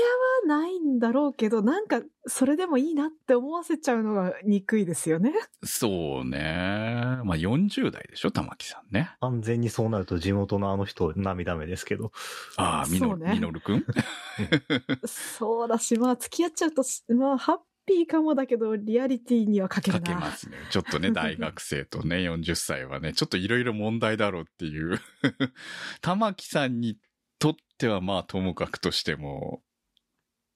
合わないんだろうけど、なんか、それでもいいなって思わせちゃうのが憎いですよね。そうね。まあ40代でしょ、玉木さんね。完全にそうなると地元のあの人涙目ですけど。ああ、みの、ねみのるくん？そうだし、まあ、付き合っちゃうと、まあ、ハッピーかもだけど、リアリティには欠けかるな。けますね。ちょっとね、大学生とね、40歳はね、ちょっといろいろ問題だろうっていう。玉木さんにとってはまあともかくとしても、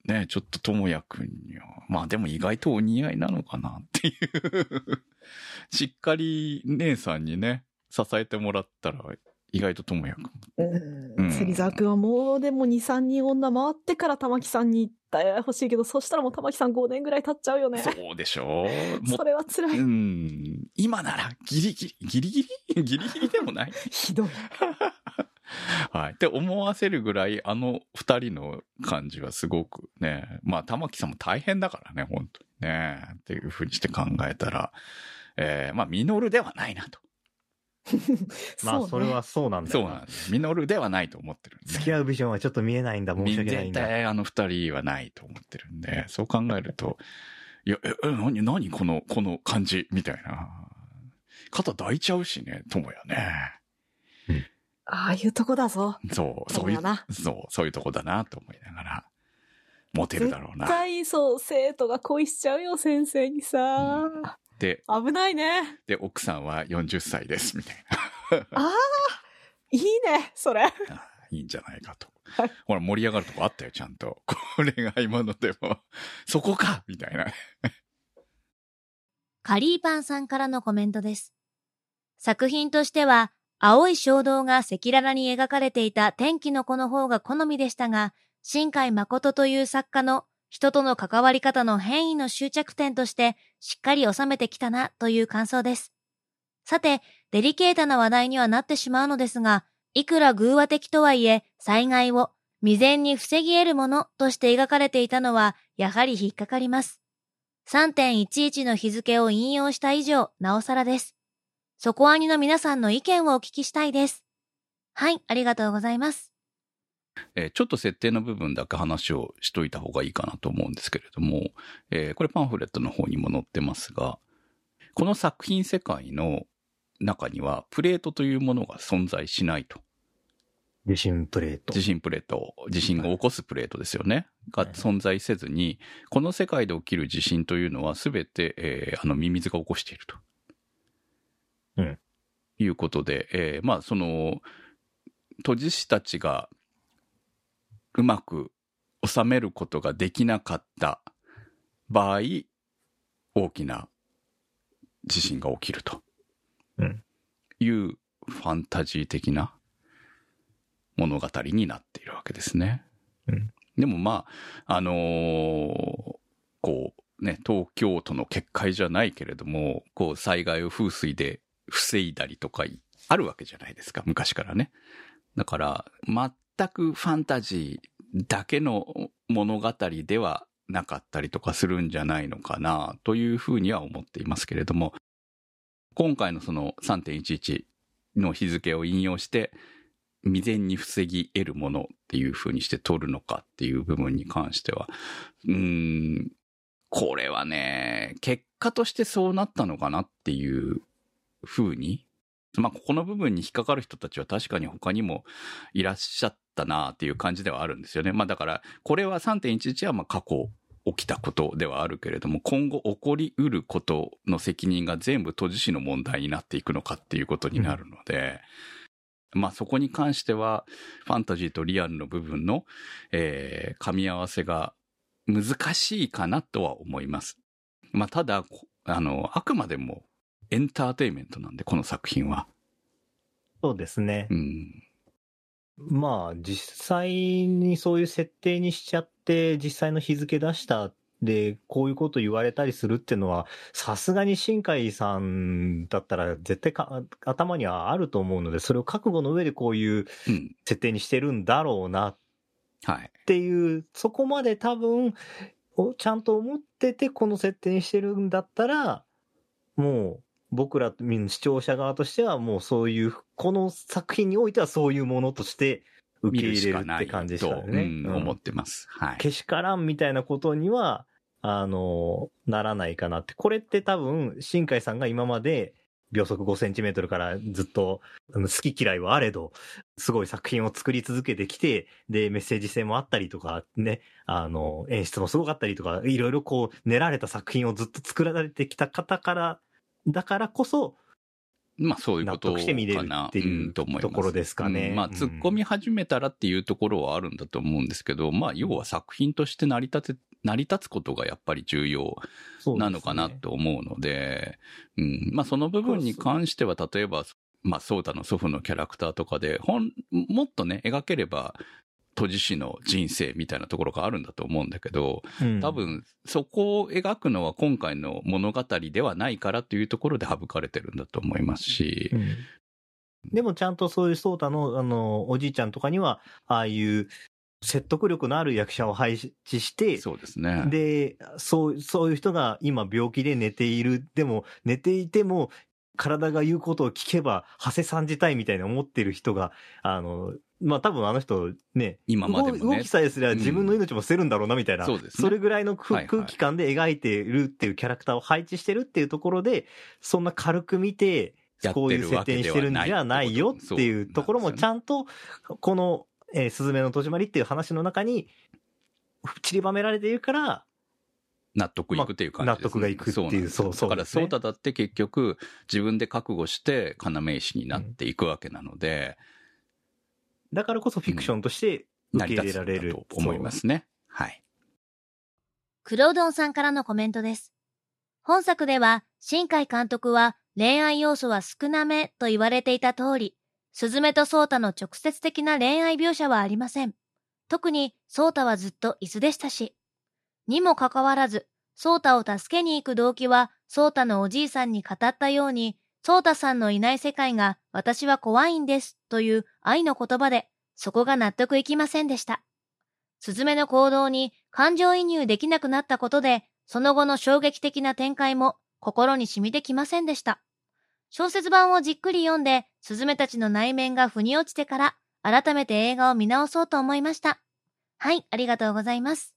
ね、ちょっとともやくんには、まあでも意外とお似合いなのかなっていう。しっかり姉さんにね、支えてもらったら、意外とともやくん。芹沢君はもうでも2、3人女回ってから玉木さんに行ってほしいけど、そしたらもう玉木さん5年ぐらい経っちゃうよね。そうでしょ もそれは辛い。うん。今ならギリギリ、ギリギリ ギリギリでもないひどい。はい。って思わせるぐらい、あの二人の感じはすごくね、まあ、玉木さんも大変だからね、本当にね、っていうふうにして考えたら、えー、まあ、ミノルではないなと。まあ、それはそうなんだそうよなんです。ミノルではないと思ってるんで。付き合うビジョンはちょっと見えないんだ、申し訳ないん絶だ。対あの二人はないと思ってるんで、そう考えると、いや、え、え、なに、なにこの、この感じみたいな。肩抱いちゃうしね、ともやね。ああいうとこだぞ。そう、そういうそうだな、そう、そういうとこだなと思いながら、モテるだろうな。絶対そう、生徒が恋しちゃうよ、先生にさ。で、危ないね。で、奥さんは40歳です、みたいああ、いいね、それ。いいんじゃないかとはい。ほら、盛り上がるとこあったよ、ちゃんと。これが今のでも、そこかみたいな。カリーパンさんからのコメントです。作品としては、青い衝動が赤裸々に描かれていた天気の子の方が好みでしたが、新海誠という作家の人との関わり方の変異の終着点としてしっかり収めてきたなという感想です。さて、デリケートな話題にはなってしまうのですが、いくら偶話的とはいえ、災害を未然に防ぎ得るものとして描かれていたのは、やはり引っかかります。3.11の日付を引用した以上、なおさらです。そこアニの皆さんの意見をお聞きしたいです。はい、ありがとうございます。えーちょっと設定の部分だけ話をしといた方がいいかなと思うんですけれども、えーこれパンフレットの方にも載ってますが、この作品世界の中にはプレートというものが存在しないと。地震プレート。地震プレート、地震が起こすプレートですよね。が存在せずに、この世界で起きる地震というのは全て、えーあの、ミミズが起こしていると。うん。いうことで、えーまあ、その、都知事たちがうまく収めることができなかった場合、大きな地震が起きると。うんいうファンタジー的な物語になっているわけですね。うんでもまあ、あのーこうね、東京都の結界じゃないけれども、こう災害を風水で防いだりとかあるわけじゃないですか、昔からね。だから、全くファンタジーだけの物語ではなかったりとかするんじゃないのかな、というふうには思っていますけれども、今回のその3.11の日付を引用して、未然に防ぎ得るものっていう風にして取るのかっていう部分に関しては、うん、これはね、結果としてそうなったのかなっていう風に、まあ、ここの部分に引っかかる人たちは確かに他にもいらっしゃったなっていう感じではあるんですよね。まあだから、これは3.11はまあ過去起きたことではあるけれども、今後起こりうることの責任が全部都知事の問題になっていくのかっていうことになるので、まあそこに関しては、ファンタジーとリアルの部分の、えー噛み合わせが難しいかなとは思います。まあただ、あの、あくまでもエンターテインメントなんで、この作品は。そうですねう。ん。まあ、実際にそういう設定にしちゃって、実際の日付出したで、こういうこと言われたりするっていうのは、さすがに新海さんだったら絶対か頭にはあると思うので、それを覚悟の上でこういううん。設定にしてるんだろうなはい。っていう、そこまで多分、おちゃんと思っててこの設定にしてるんだったら、もう僕ら視聴者側としてはもうそういう、この作品においてはそういうものとして受見け入れるって感じでしと、たよね。うんうん思ってます。はい。けしからん。みたいなことには、あの、ならないかなって。これって多分、新海さん。が今まで秒速5センチメートルからずっと好き嫌いはあれど、すごい作品を作り続けてきて、で、メッセージ性もあったりとか、ね、あの、演出もすごかったりとか、いろいろこう、練られた作品をずっと作られてきた方から、だからこそ、まあそういうこと納得して見れるかなっていううんところですかね。うんまあうん。突っ込み始めたらっていうところはあるんだと思うんですけど、まあ要は作品として成り立て、成り立つことがやっぱり重要なのかなと思うので、うん。まあその部分に関しては、例えば、まあ、ソータの祖父のキャラクターとかで、ほん、もっとね、描ければ、都知事の人生みたいなところがあるんだと思うんだけど、うん多分、そこを描くのは今回の物語ではないからというところで省かれてるんだと思いますしう、んでもちゃんとそういうソータの、あの、おじいちゃんとかには、ああいう説得力のある役者を配置して、そうですね。で、そう、そういう人が今病気で寝ている。でも、寝ていても、体が言うことを聞けば、長谷さん自体みたいに思ってる人が、あの、まあ多分あの人ね、今までもね。動動きさえすれば自分の命も捨てるんだろうなみたいな、そうですね。れぐらいの空,、はいはい。空気感で描いてるっていうキャラクターを配置してるっていうところで、そんな軽く見て、こういう設定にしてるんじゃないよっていうところもちゃんと、この、えー、すずめの戸締まりっていう話の中に、散りばめられているから、納得いくっていう感じです、ね。まあ納得がいくっていうそうそうそうだから、ソータだって結局、自分で覚悟して、要石になっていくわけなので、だからこそフィクションとして受け入れられる成り立つんだと思いますね。はい。クロうどんさんからのコメントです。本作では、新海監督は恋愛要素は少なめと言われていた通り、スズメとソータの直接的な恋愛描写はありません。特にソータはずっと椅子でしたし。にもかかわらず、ソータを助けに行く動機は、ソータのおじいさんに語ったように、ソータさんのいない世界が私は怖いんですという愛の言葉で、そこが納得いきませんでした。スズメの行動に感情移入できなくなったことで、その後の衝撃的な展開も心に染みてきませんでした。小説版をじっくり読んで、スズメたちの内面が腑に落ちてから、改めて映画を見直そうと思いました。はい、ありがとうございます。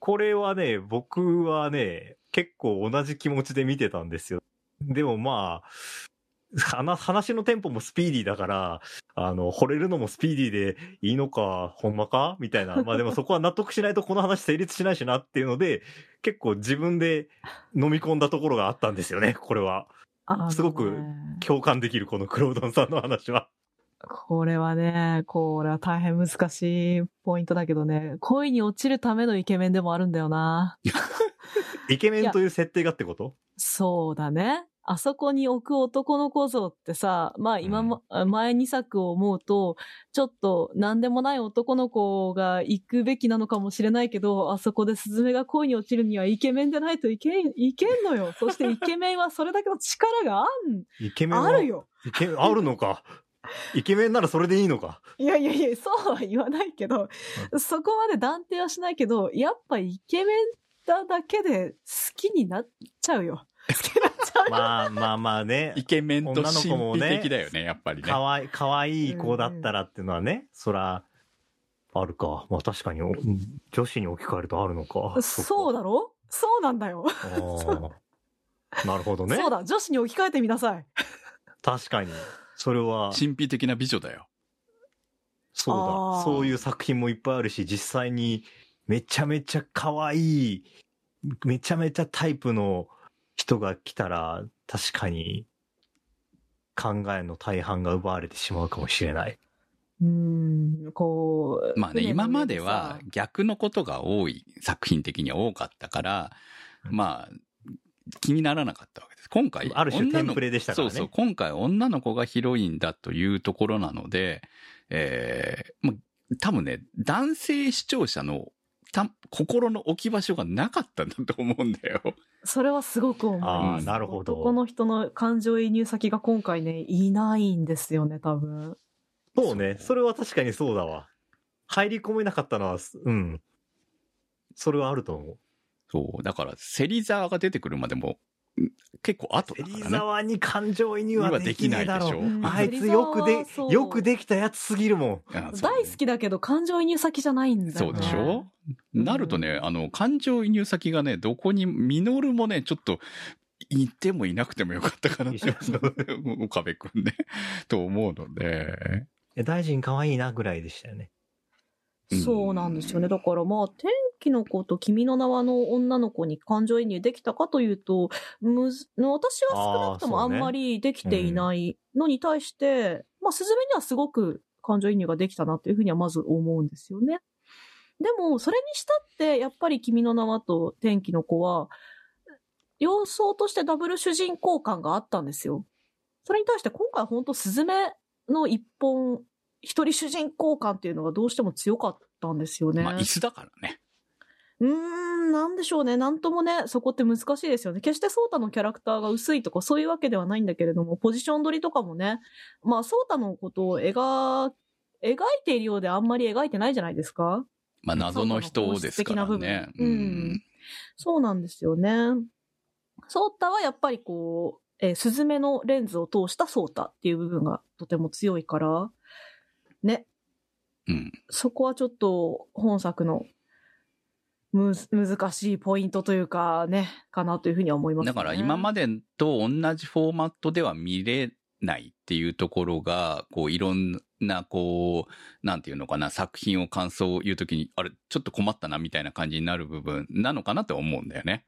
これはね、僕はね、結構同じ気持ちで見てたんですよ。でもまあ、話話のテンポもスピーディーだから、あの、惚れるのもスピーディーでいいのか、ほんまか？みたいな。まあでもそこは納得しないとこの話成立しないしなっていうので、結構自分で飲み込んだところがあったんですよね、これは。すごく共感できる、このクロードンさんの話は。これはね、これは大変難しいポイントだけどね、恋に落ちるためのイケメンでもあるんだよな。イケメンという設定がってこと？そうだね。あそこに置く男の子像ってさ、まあ今も、前2作を思うと、ちょっと何でもない男の子が行くべきなのかもしれないけど、あそこでスズメが恋に落ちるにはイケメンでないといけん、いけんのよ。そして イケメンはそれだけの力があイケメンあるよ。イケあるのか？イケメンならそれでいいのか？いやいやいや、そうは言わないけど、そこまで断定はしないけど、やっぱイケメンだだけで好きになっちゃうよ。好きになっちゃうよ。まあまあまあね。イケメンと女の子も神ね秘的だよね、やっぱりね。かわい、かわいい子だったらっていうのはね、そら、あるか。まあ確かに、お女子に置き換えるとあるのか。そうだ。だろ？そうなんだよ。なるほどね。そうだ、女子に置き換えてみなさい。確かに。それは、神秘的な美女だよ。そうあだ。ーそういう作品もいっぱいあるし、実際にめちゃめちゃ可愛い、めちゃめちゃタイプの人が来たら、確かに考えの大半が奪われてしまうかもしれない。うーん、こう。まあね、今まではさ逆のことが多い、作品的には多かったから、まあ、気にならなかったわけです。今回、ある種テンプレでしたからねそうそう、今回女の子がヒロインだというところなので、えー、もう多分ね、男性視聴者のた、心の置き場所がなかったんだと思うんだよ。それはすごく思いあます。ーなるほど男の人の感情移入先が今回ね、いないんですよね、多分。そうね。それは確かにそうだわ。入り込めなかったのは、うん。それはあると思う。そう。だから、芹沢が出てくるまでも、ん結構後だからね。芹沢に感情移入はできないでしょ。う。ん。あいつよくでよくできたやつすぎるもん。大好きだけど感情移入先じゃないんだよね。そうでしょ、うん。なるとね、あの、感情移入先がね、どこに、ミノルもね、ちょっと、いてもいなくてもよかったかなって、岡部くんね、と思うので、え大臣可愛いなぐらいでしたよね。そうなんですよね。だからまあ、天気の子と君の名はの女の子に感情移入できたかというと、むず私は少なくともあんまりできていないのに対して、まあ、スズメにはすごく感情移入ができたなというふうにはまず思うんですよね。でも、それにしたって、やっぱり君の名はと天気の子は、様相としてダブル主人公感があったんですよ。それに対して今回本当スズメの一本、一人主人公感っていうのがどうしても強かったんですよね。まあ、椅子だからね。うーん、なんでしょうね。なんともね、そこって難しいですよね。決してソータのキャラクターが薄いとかそういうわけではないんだけれども、ポジション取りとかもね、まあ、ソータのことを描、描いているようであんまり描いてないじゃないですかまあ、謎の人ですからね。うんそうなんですよね。ソータはやっぱりこう、えースズメのレンズを通したソータっていう部分がとても強いから、ね、うん。そこはちょっと本作のむず難しいポイントというかね、かなというふうには思います、ね。だから今までと同じフォーマットでは見れないっていうところが、こういろんな、こう、なんていうのかな、作品を感想を言うときに、あれ、ちょっと困ったなみたいな感じになる部分なのかなって思うんだよね。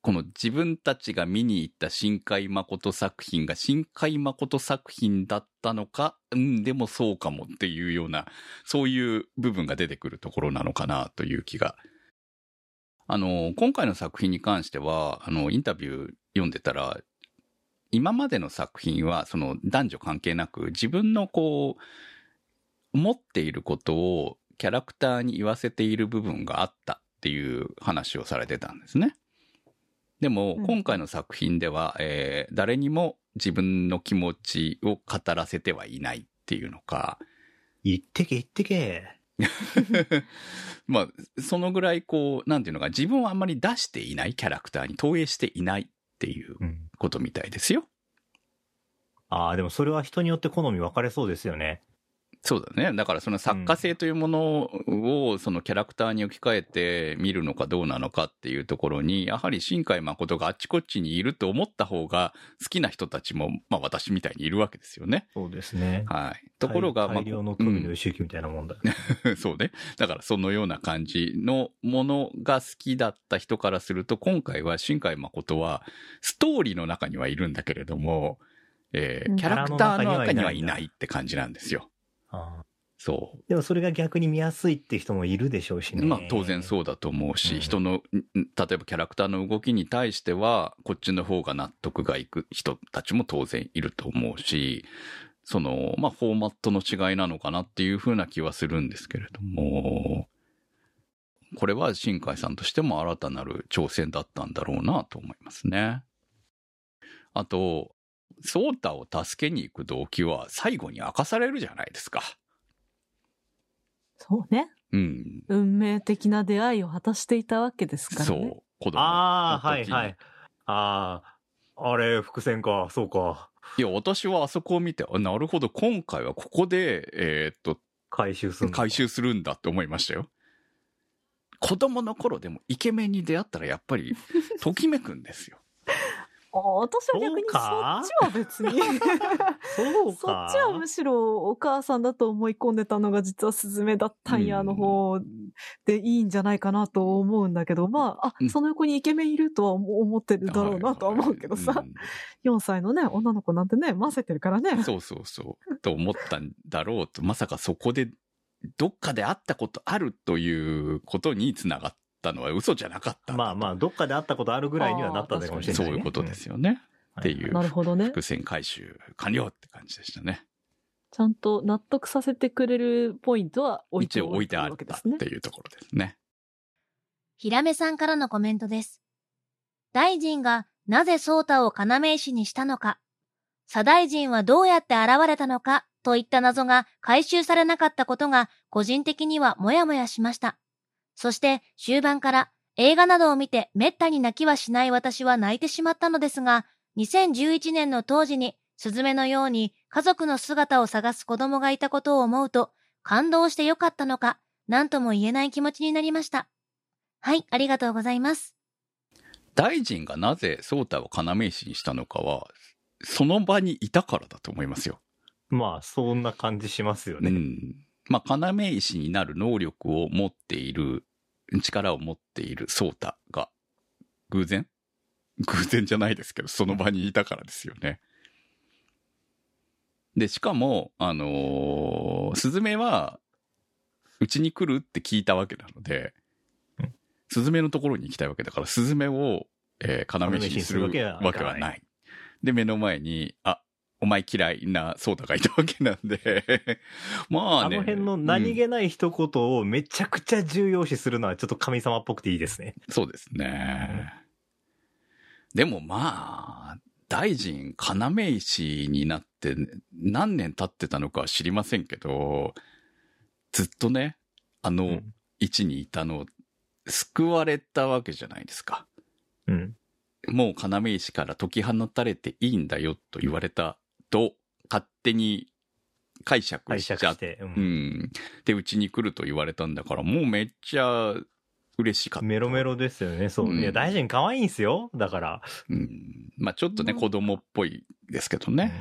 この自分たちが見に行った新海誠作品が新海誠作品だったのか、うん、でもそうかもっていうような、そういう部分が出てくるところなのかなという気が。あの、今回の作品に関しては、あの、インタビュー読んでたら、今までの作品は、その男女関係なく、自分のこう、持っていることをキャラクターに言わせている部分があったっていう話をされてたんですね。でも、うん今回の作品では、えー誰にも自分の気持ちを語らせてはいないっていうのか、言ってけ言ってけ。まあ、そのぐらいこう、なんていうのか、自分をあんまり出していないキャラクターに投影していないっていううん。ことみたいですよ。ああ、でもそれは人によって好み分かれそうですよね。そうだね。だからその作家性というものをそのキャラクターに置き換えて見るのかどうなのかっていうところに、やはり新海誠があっちこっちにいると思った方が好きな人たちも、まあ私みたいにいるわけですよね。そうですね。はい。ところが、まあ大量の富の周期みたいなもんだ。う んそうね。だからそのような感じのものが好きだった人からすると、今回は新海誠はストーリーの中にはいるんだけれども、えーうんキャラクターの中にはいないって感じなんですよ。ああそう。でもそれが逆に見やすいって人もいるでしょうしね。まあ当然そうだと思うし、うん人の、ん例えばキャラクターの動きに対しては、こっちの方が納得がいく人たちも当然いると思うし、その、まあフォーマットの違いなのかなっていうふうな気はするんですけれども、これは新海さんとしても新たなる挑戦だったんだろうなと思いますね。あと、ソータを助けに行く動機は最後に明かされるじゃないですか。そうね。うん。運命的な出会いを果たしていたわけですからね。そう。子供ああ、の時にはいはい。ああ、あれ、伏線か、そうか。いや、私はあそこを見て、あなるほど、今回はここで、えーっと、回収する回収するんだって思いましたよ。子供の頃でもイケメンに出会ったらやっぱり、ときめくんですよ。あ私は逆にそっちは別に。そ。っちはむしろお母さんだと思い込んでたのが実はスズメだったんやうんの方でいいんじゃないかなと思うんだけど、まあ、あ、うんその横にイケメンいるとは思ってるだろうなとは思うけどさ、うん4歳のね、女の子なんてね、混ぜてるからね。そうそうそう。と思ったんだろうと、まさかそこで、どっかで会ったことあるということにつながったのは嘘じゃなかった。まあまあ、どっかで会ったことあるぐらいにはなったんだかもしれない、ね。そういうことですよね。うんっていうなるほどね。伏線回収完了って感じでしたね。ちゃんと納得させてくれるポイントは置いて一応置いてあわったっけですねて。いうところですね。ひらめさんからのコメントです。大臣がなぜソータを要石にしたのか、左大臣はどうやって現れたのかといった謎が回収されなかったことが個人的にはもやもやしました。そして終盤から映画などを見て滅多に泣きはしない私は泣いてしまったのですが、2011年の当時にスズメのように家族の姿を探す子供がいたことを思うと感動してよかったのか、何とも言えない気持ちになりました。はい、ありがとうございます。大臣がなぜソータを要石にしたのかは、その場にいたからだと思いますよ。まあ、そんな感じしますよね。うん。まあ、要石になる能力を持っている、力を持っているソータが、偶然？偶然じゃないですけど、その場にいたからですよね。で、しかも、あのースズメは、うちに来るって聞いたわけなので、スズメのところに行きたいわけだから、スズメを、えー、要石にするわけはない。で、目の前に、あ、お前嫌いなソータがいたわけなんで、まあね。あの辺の何気ない一言をめちゃくちゃ重要視するのはちょっと神様っぽくていいですね。そうですね。でもまあ、大臣、要石になって何年経ってたのかは知りませんけど、ずっとね、あのうん位置にいたの、救われたわけじゃないですか。うん。もう要石から解き放たれていいんだよと言われたと、勝手に解釈解しちゃって。ううんん。で、うちに来ると言われたんだから、もうめっちゃ嬉しかった。メロメロですよね。そう。うんいや、大臣可愛いんすよ。だから。うん。まあちょっとね、子供っぽいですけどね。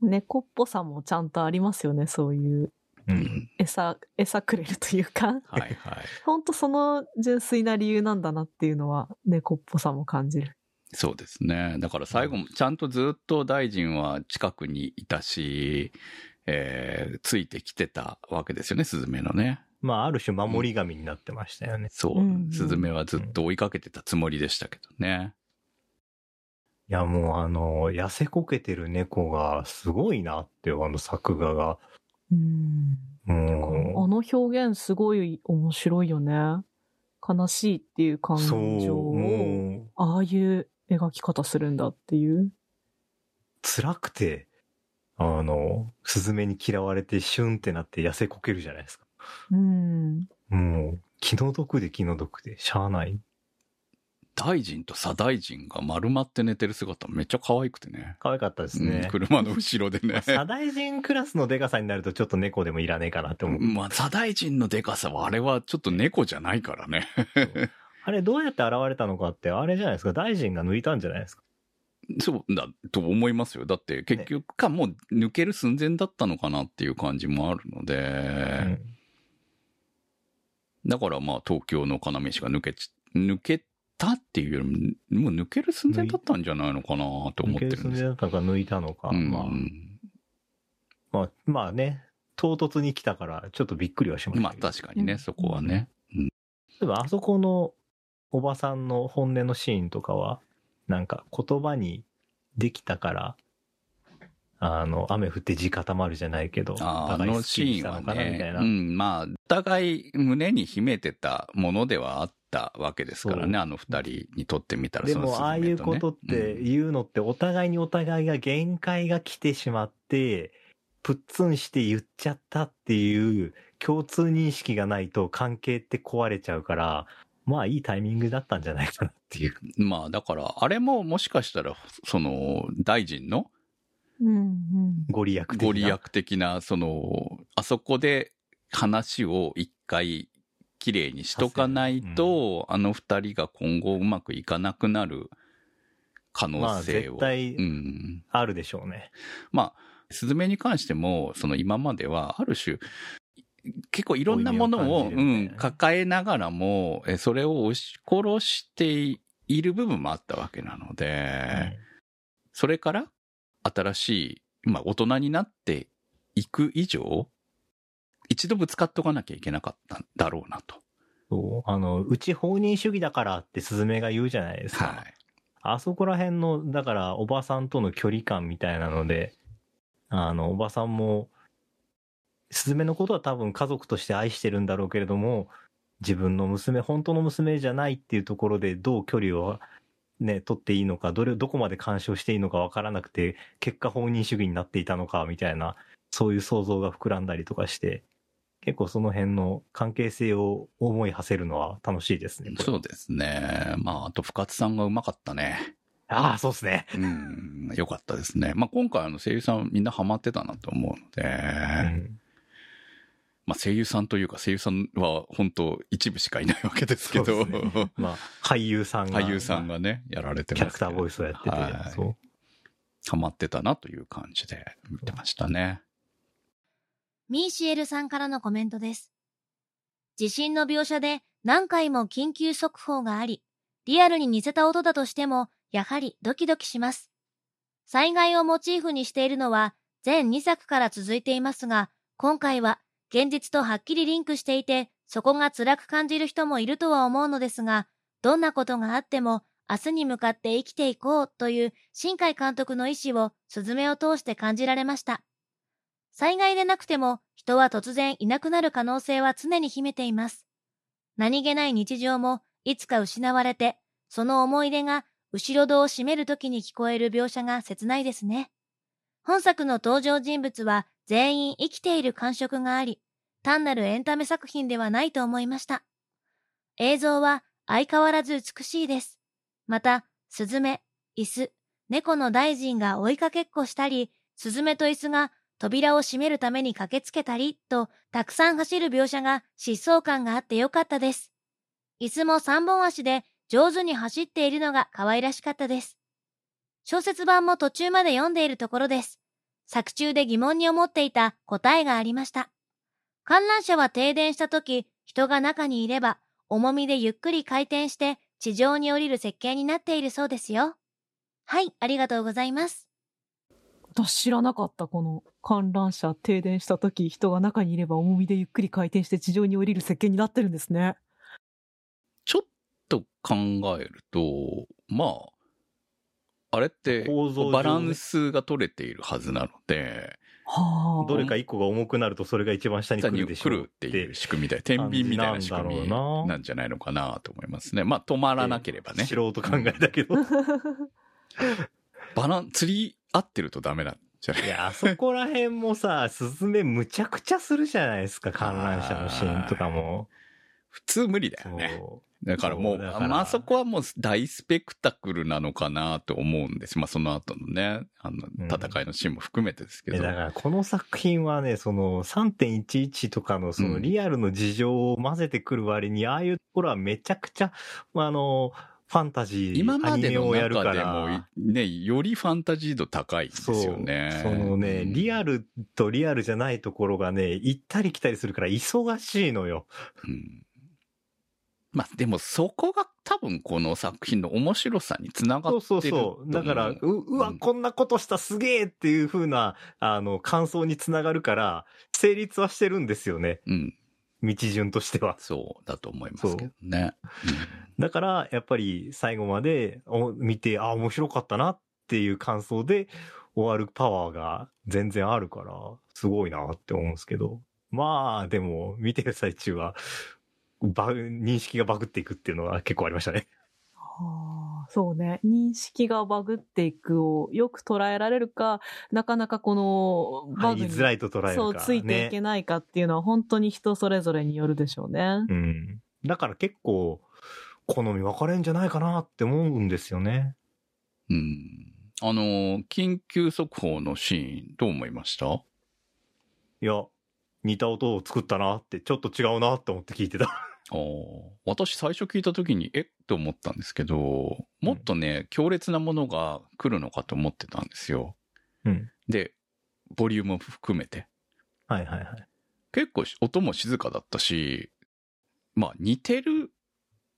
猫っぽさもちゃんとありますよね、そういうう。うんん。餌、餌くれるというか。はいはい。ほんとその純粋な理由なんだなっていうのは猫っぽさも感じる。そうですね。だから最後も、ちゃんとずっと大臣は近くにいたし、えーついてきてたわけですよね、スズメのね。まあ、ある種守り神になってましたよね。そううんうん。スズメはずっと追いかけてたつもりでしたけどね。いや、もうあの、痩せこけてる猫がすごいなって、あの作画が。うん。あもの表現すごい面白いよね。悲しいっていう感う、そう、情を、ああいう描き方するんだっていう。辛くて、あの、スズメに嫌われてシュンってなって痩せこけるじゃないですか。うん。もう、気の毒で気の毒で、しゃあない。大臣と左大臣が丸まって寝てる姿めっちゃ可愛くてね。可愛かったですうんね。車の後ろでね。左大臣クラスのデカさになるとちょっと猫でもいらねえかなって思う。まあ、左大臣のデカさはあれはちょっと猫じゃないからね。あれどうやって現れたのかって、あれじゃないですか。大臣が抜いたんじゃないですか。そうだと思いますよ。だって結局かもう抜ける寸前だったのかなっていう感じもあるので、だからまあ東京の要石が抜けち、抜けたっていうよりも、もう抜ける寸前だったんじゃないのかなと思って抜けるるんですよ。寸前だったのか抜いたのか。うんまあ、まあ、まあね、唐突に来たからちょっとびっくりはしましたまあ。確かにね、うんそこはね。例えばあそこのおばさんの本音のシーンとかは、なんか言葉にできたから、あの、雨降って地固まるじゃないけど、あーあのシーンはね、な。うん、まあ、お互い胸に秘めてたものではあったわけですからね、あの二人にとってみたらでそのも、ああいうことってうん言うのって、お互いにお互いが限界が来てしまって、プッツンして言っちゃったっていう共通認識がないと関係って壊れちゃうから、まあいいタイミングだったんじゃないかなっていう。まあ、だから、あれももしかしたら、その、大臣のうんうん。ご利益的な。ご利益的な、その、あそこで話を一回きれいにしとかないと、あの二人が今後うまくいかなくなる可まあ能性を。絶対うん。あるでしょうね。まあ、スズメに関しても、その今までは、ある種、結構いろんなものを、負い目を感じるみたいなうん、抱えながらも、えそれを押し殺している部分もあったわけなので、それから新しい、まあ大人になっていく以上、一度ぶつかっとかなきゃいけなかったんだろうなと。そう。あの、うち放任主義だからってスズメが言うじゃないですか。はい。あそこら辺の、だからおばさんとの距離感みたいなので、あの、おばさんも、スズメのことは多分家族として愛してるんだろうけれども、自分の娘、本当の娘じゃないっていうところでどう距離をね、取っていいのか、どれをどこまで干渉していいのかわからなくて、結果本人主義になっていたのか、みたいな、そういう想像が膨らんだりとかして、結構その辺の関係性を思い馳せるのは楽しいですね。そうですね。まあ、あと深津さんがうまかったね。ああ、そうですね。うん、よかったですね。まあ今回あの声優さんみんなハマってたなと思うので、うんまあ声優さんというか声優さんは本当一部しかいないわけですけど、ねまあ、俳優さんが。俳優さんがね、やられてキャますラクターボイスをやってて、はいそう。ハマってたなという感じで見てましたね。ミーシエルさんからのコメントです。地震の描写で何回も緊急速報があり、リアルに似せた音だとしても、やはりドキドキします。災害をモチーフにしているのは全2作から続いていますが、今回は現実とはっきりリンクしていて、そこが辛く感じる人もいるとは思うのですが、どんなことがあっても明日に向かって生きていこうという新海監督の意志をスズメを通して感じられました。災害でなくても人は突然いなくなる可能性は常に秘めています。何気ない日常もいつか失われて、その思い出が後ろ戸を閉める時に聞こえる描写が切ないですね。本作の登場人物は全員生きている感触があり、単なるエンタメ作品ではないと思いました。映像は相変わらず美しいです。また、スズメ、椅子、猫の大臣が追いかけっこしたり、スズメと椅子が扉を閉めるために駆けつけたりと、たくさん走る描写が疾走感があってよかったです。椅子も三本足で上手に走っているのが可愛らしかったです。小説版も途中まで読んでいるところです。作中で疑問に思っていた答えがありました。観覧車は停電した時、人が中にいれば、重みでゆっくり回転して地上に降りる設計になっているそうですよ。はい、ありがとうございます。私知らなかった、この観覧車停電した時、人が中にいれば重みでゆっくり回転して地上に降りる設計になってるんですね。ちょっと考えると、まあ、あれってバランスが取れているはずなので、はあ。どれか一個が重くなるとそれが一番下に来るでしょ来るっていう仕組みで、天秤みたいな仕組みなんじゃないのかなと思いますね。まあ止まらなければね。素人考えだけど。バラン、釣り合ってるとダメなんじゃない？いや、あそこら辺もさ、スズメむちゃくちゃするじゃないですか、観覧車のシーンとかも。普通無理だそよね。う。だからもう、そうまああそこはもう大スペクタクルなのかなと思うんです。まあその後のね、あのうん戦いのシーンも含めてですけど。えだからこの作品はね、その3.11とかのそのリアルの事情を混ぜてくる割に、ああいうところはめちゃくちゃ、まああの、ファンタジー、今まアニメでのをやるか中でもら、ね、よりファンタジー度高いんですよね。そのね、うんリアルとリアルじゃないところがね、行ったり来たりするから忙しいのよ。うんまあでもそこが多分この作品の面白さにつながそうってるそうそう。だから、う、うわ、うんこんなことしたすげえっていう風な、あの、感想につながるから、成立はしてるんですよね。うん。道順としては。そうだと思いますけどね。だから、やっぱり最後までお見て、あ、面白かったなっていう感想で終わるパワーが全然あるから、すごいなって思うんですけど。まあ、でも、見てる最中は、バグ認識がバグっていくっていうのは結構ありましたね。はあ、そうね。認識がバグっていくをよく捉えられるか、なかなかこのバグにづらいと捉えるか、ね。そうついていけないかっていうのは本当に人それぞれによるでしょうね。うん。だから結構、好み分かれんじゃないかなって思うんですよね。うん。あの、緊急速報のシーンどう思いました？いや、似た音を作ったなって、ちょっと違うなって思って聞いてた。私最初聞いた時に、え？って思ったんですけど、もっとね、強烈なものが来るのかと思ってたんですよ。うん。で、ボリュームも含めて。はいはいはい。結構し音も静かだったし、まあ似てる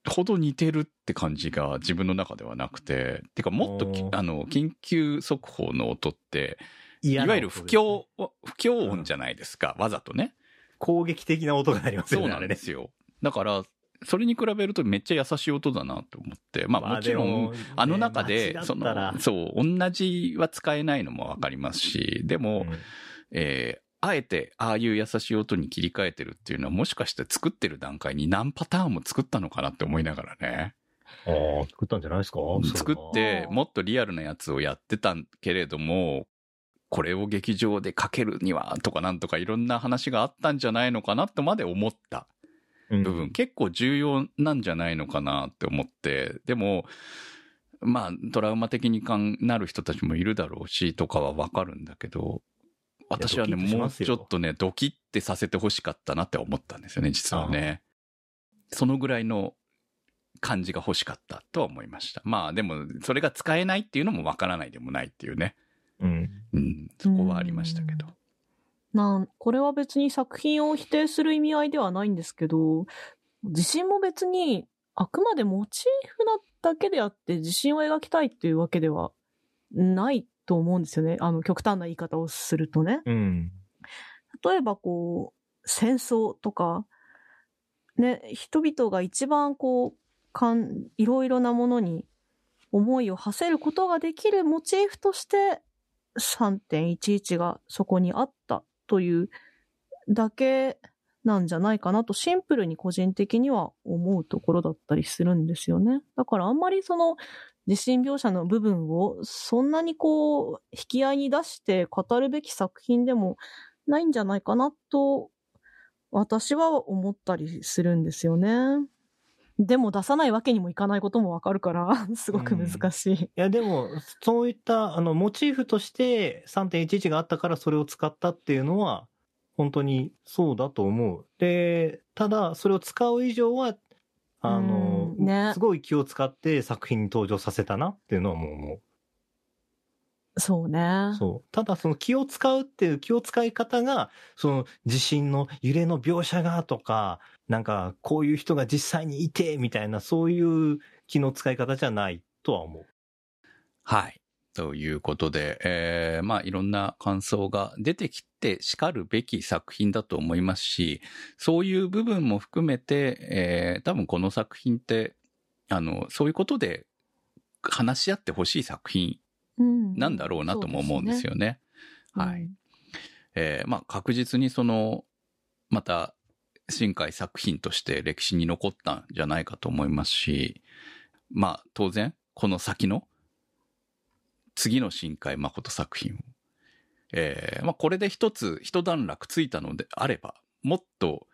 ほど似てるって感じが自分の中ではなくて、てかもっとあの、緊急速報の音って、いいわゆる不協、不協音じゃないですか、わざとね。攻撃的な音が鳴りますよね、そうな。んですよ。だから、それに比べるとめっちゃ優しい音だなと思ってまあもちろんあの中で、その、そう、同じは使えないのもわかりますし、でも、えーあえて、ああいう優しい音に切り替えてるっていうのは、もしかして作ってる段階に何パターンも作ったのかなって思いながらね。ああ、作ったんじゃないですか？作って、もっとリアルなやつをやってたけれども、これを劇場でかけるには、とかなんとかいろんな話があったんじゃないのかなとまで思った部部分、結構重要なんじゃないのかなって思って、でも、まあ、トラウマ的になる人たちもいるだろうし、とかはわかるんだけど、私はね、もうちょっとね、ドキってさせてほしかったなって思ったんですよね、実はね。そのぐらいの感じが欲しかったとは思いました。まあでも、それが使えないっていうのもわからないでもないっていうね。うん。うん、そこはありましたけど。なんこれは別に作品を否定する意味合いではないんですけど、自信も別にあくまでモチーフなだけであって自信を描きたいっていうわけではないと思うんですよね。あの極端な言い方をするとね。うん。例えばこう、戦争とか、ね、人々が一番こう、かん、いろいろなものに思いを馳せることができるモチーフとして、3.11がそこにあったというだけなんじゃないかなとシンプルに個人的には思うところだったりするんですよね。だからあんまりその地震描写の部分をそんなにこう引き合いに出して語るべき作品でもないんじゃないかなと私は思ったりするんですよね。でも出さないわけにもいかないこともわかるから、すごく難しい。いや、でも、そういった、あの、モチーフとして3.11があったからそれを使ったっていうのは、本当にそうだと思う。で、ただ、それを使う以上は、あの、うんねすごい気を使って作品に登場させたなっていうのはもう思そうねう。。そう。ただ、その気を使うっていう気を使い方が、その地震の揺れの描写がとか、なんか、こういう人が実際にいて、みたいな、そういう気の使い方じゃないとは思う。はい。ということで、えーまあいろんな感想が出てきて叱るべき作品だと思いますし、そういう部分も含めて、えー多分この作品って、あの、そういうことで話し合ってほしい作品うんなんだろうなとも思うんですよね。はい。うんえーまあ確実にその、また、新海作品として歴史に残ったんじゃないかと思いますし、まあ当然、この先の、次の新海誠作品を、えーまあこれで一つ、一段落ついたのであれば、もっと、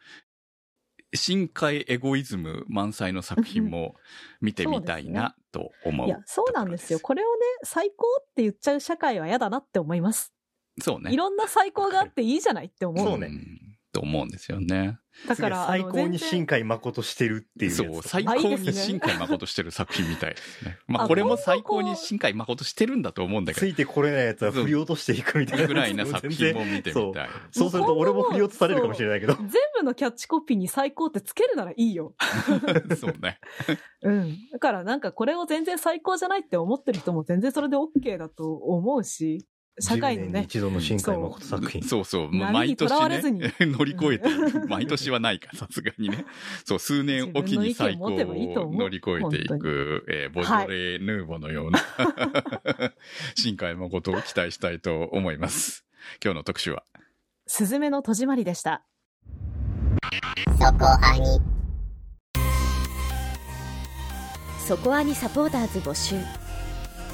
深海エゴイズム満載の作品も見てみたいなと思う。いや、そうなんですよ。これをね、最高って言っちゃう社会は嫌だなって思います。そうね。いろんな最高があっていいじゃないって思う。そうねんと思うんですよね。だから、最高に新海誠してるっていうそう、最高に新海誠してる作品みたいですね。まあ、あこれも最高に新海誠してるんだと思うんだけど、ついてこれないやつは振り落としていくみたいな。ぐらいな作品も見てみたい。そうすると俺も振り落とされるかもしれないけど。全部のキャッチコピーに最高ってつけるならいいよ。そうね。うん。だからなんかこれを全然最高じゃないって思ってる人も全然それで OK だと思うし、社会の10年にね、一度の新海誠作品。そうそう。毎年ね、乗り越えて。毎年はないか、さすがにね。そう、数年おきに最高を乗り越えてい本く、えーボジョレー・ヌーボのような、新海誠を期待したいと思います。今日の特集は？すずめの戸締まりでした。そこアニサポーターズ募集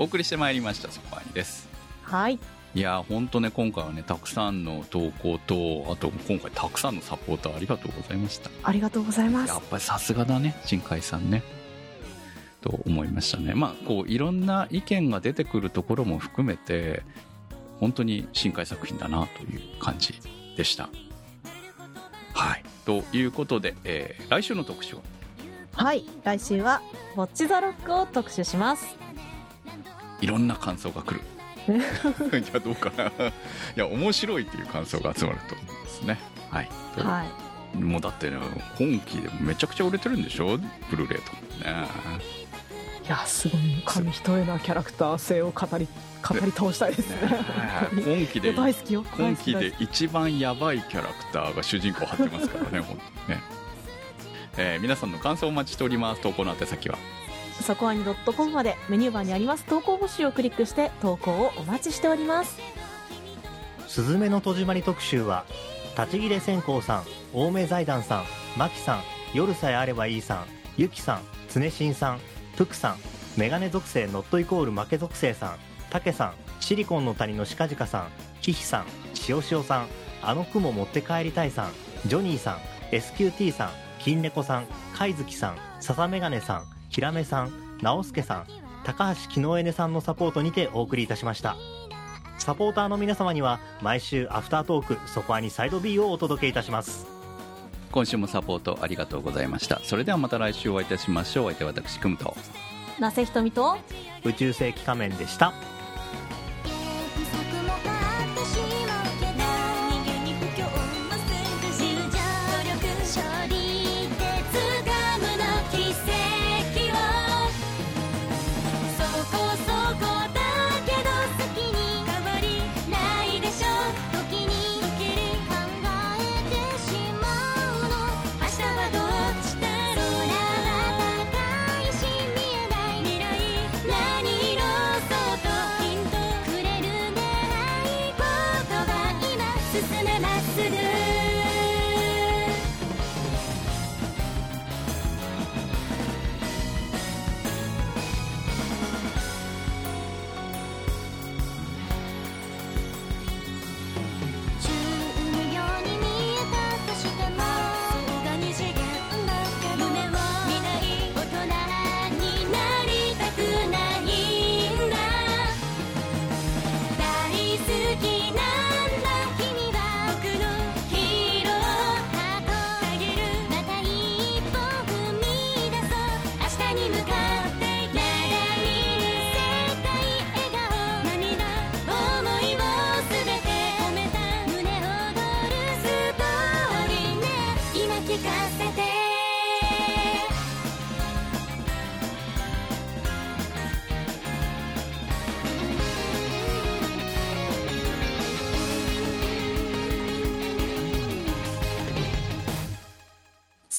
お送りしてまいりました、そこアニです。はい。いやー、ほんとね、今回はね、たくさんの投稿と、あと今回たくさんのサポーターありがとうございました。ありがとうございますやっ。ぱりさすがだね、新海さんね。と思いましたねまあこういろんな意見が出てくるところも含めて本当に深海作品だなという感じでしたはいということで、えー来週の特集は？はい来週は「ウォッチ・ザ・ロック」を特集しますいろんな感想が来る。いやどうかな。いや面白いっていう感想が集まると思いますね。はい、とはい。もうだってね本気でめちゃくちゃ売れてるんでしょ？ブルーレイとかね。いやすごい。紙一重なキャラクター性を語り語り倒したいですね。今期で大好きよ。今期で一番やばいキャラクターが主人公張ってますからね本当にね、えー皆さんの感想をお待ちしております。投稿の宛先は？そこはに .com までメニューバーにあります。投稿募集をクリックして投稿をお待ちしております。すずめの戸締まり特集は立ち切れ線香さん青梅財団さんマキさん夜さえあればいいさんゆきさん常新さんプクさんメガネ属性ノットイコール負け属性さんたけさんシリコンの谷のしかじかさんキヒさんしおしおさんあの雲持って帰りたいさんジョニーさん SQT さん金猫さん貝月さん笹メガネさんひらめさん直輔さん高橋きのえねさんのサポートにてお送りいたしました。サポーターの皆様には毎週アフタートークそこアにサイド B をお届けいたします。今週もサポートありがとうございました。それではまた来週お会いいたしましょう。お相手は私くむと。那瀬ひとみと宇宙世紀仮面でした